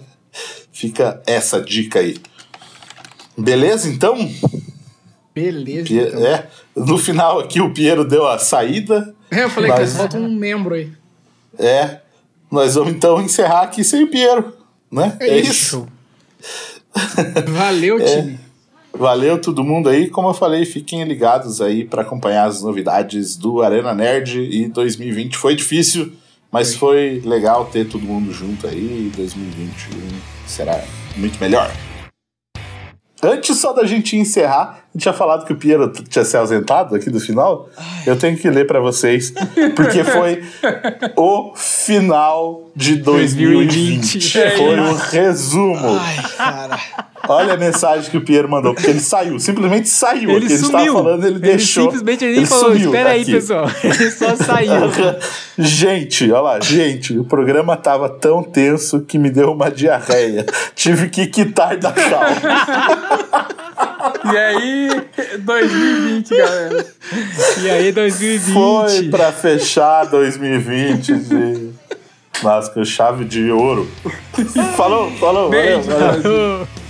fica essa dica aí. Beleza, então? Beleza. Então. É, no final aqui o Piero deu a saída. É, eu falei, Mas- cara, falta um membro aí. É, nós vamos então encerrar aqui sem o Piero, né? É isso. Valeu, É. time. Valeu todo mundo aí. Como eu falei, fiquem ligados aí para acompanhar as novidades do Arena Nerd. E 2020 foi difícil, mas foi legal ter todo mundo junto aí. 2021 será muito melhor. Antes só da gente encerrar, tinha falado que o Piero tinha se ausentado aqui do final. Eu tenho que ler para vocês, porque foi o final de 2020. 2020. Foi o resumo. Ai, cara. Olha a mensagem que o Piero mandou, porque ele saiu, simplesmente saiu. Ele Aqui, a gente tava sumiu. falando, ele, deixou. simplesmente ele nem ele falou, espera aí, daqui. pessoal. Ele só saiu. gente, olha lá, gente, o programa tava tão tenso que me deu uma diarreia. Tive que quitar da calma. E aí, 2020, galera. E aí, 2020. Foi pra fechar 2020 de. Com chave de ouro. falou, falou, valeu, Beijo, valeu. Ô,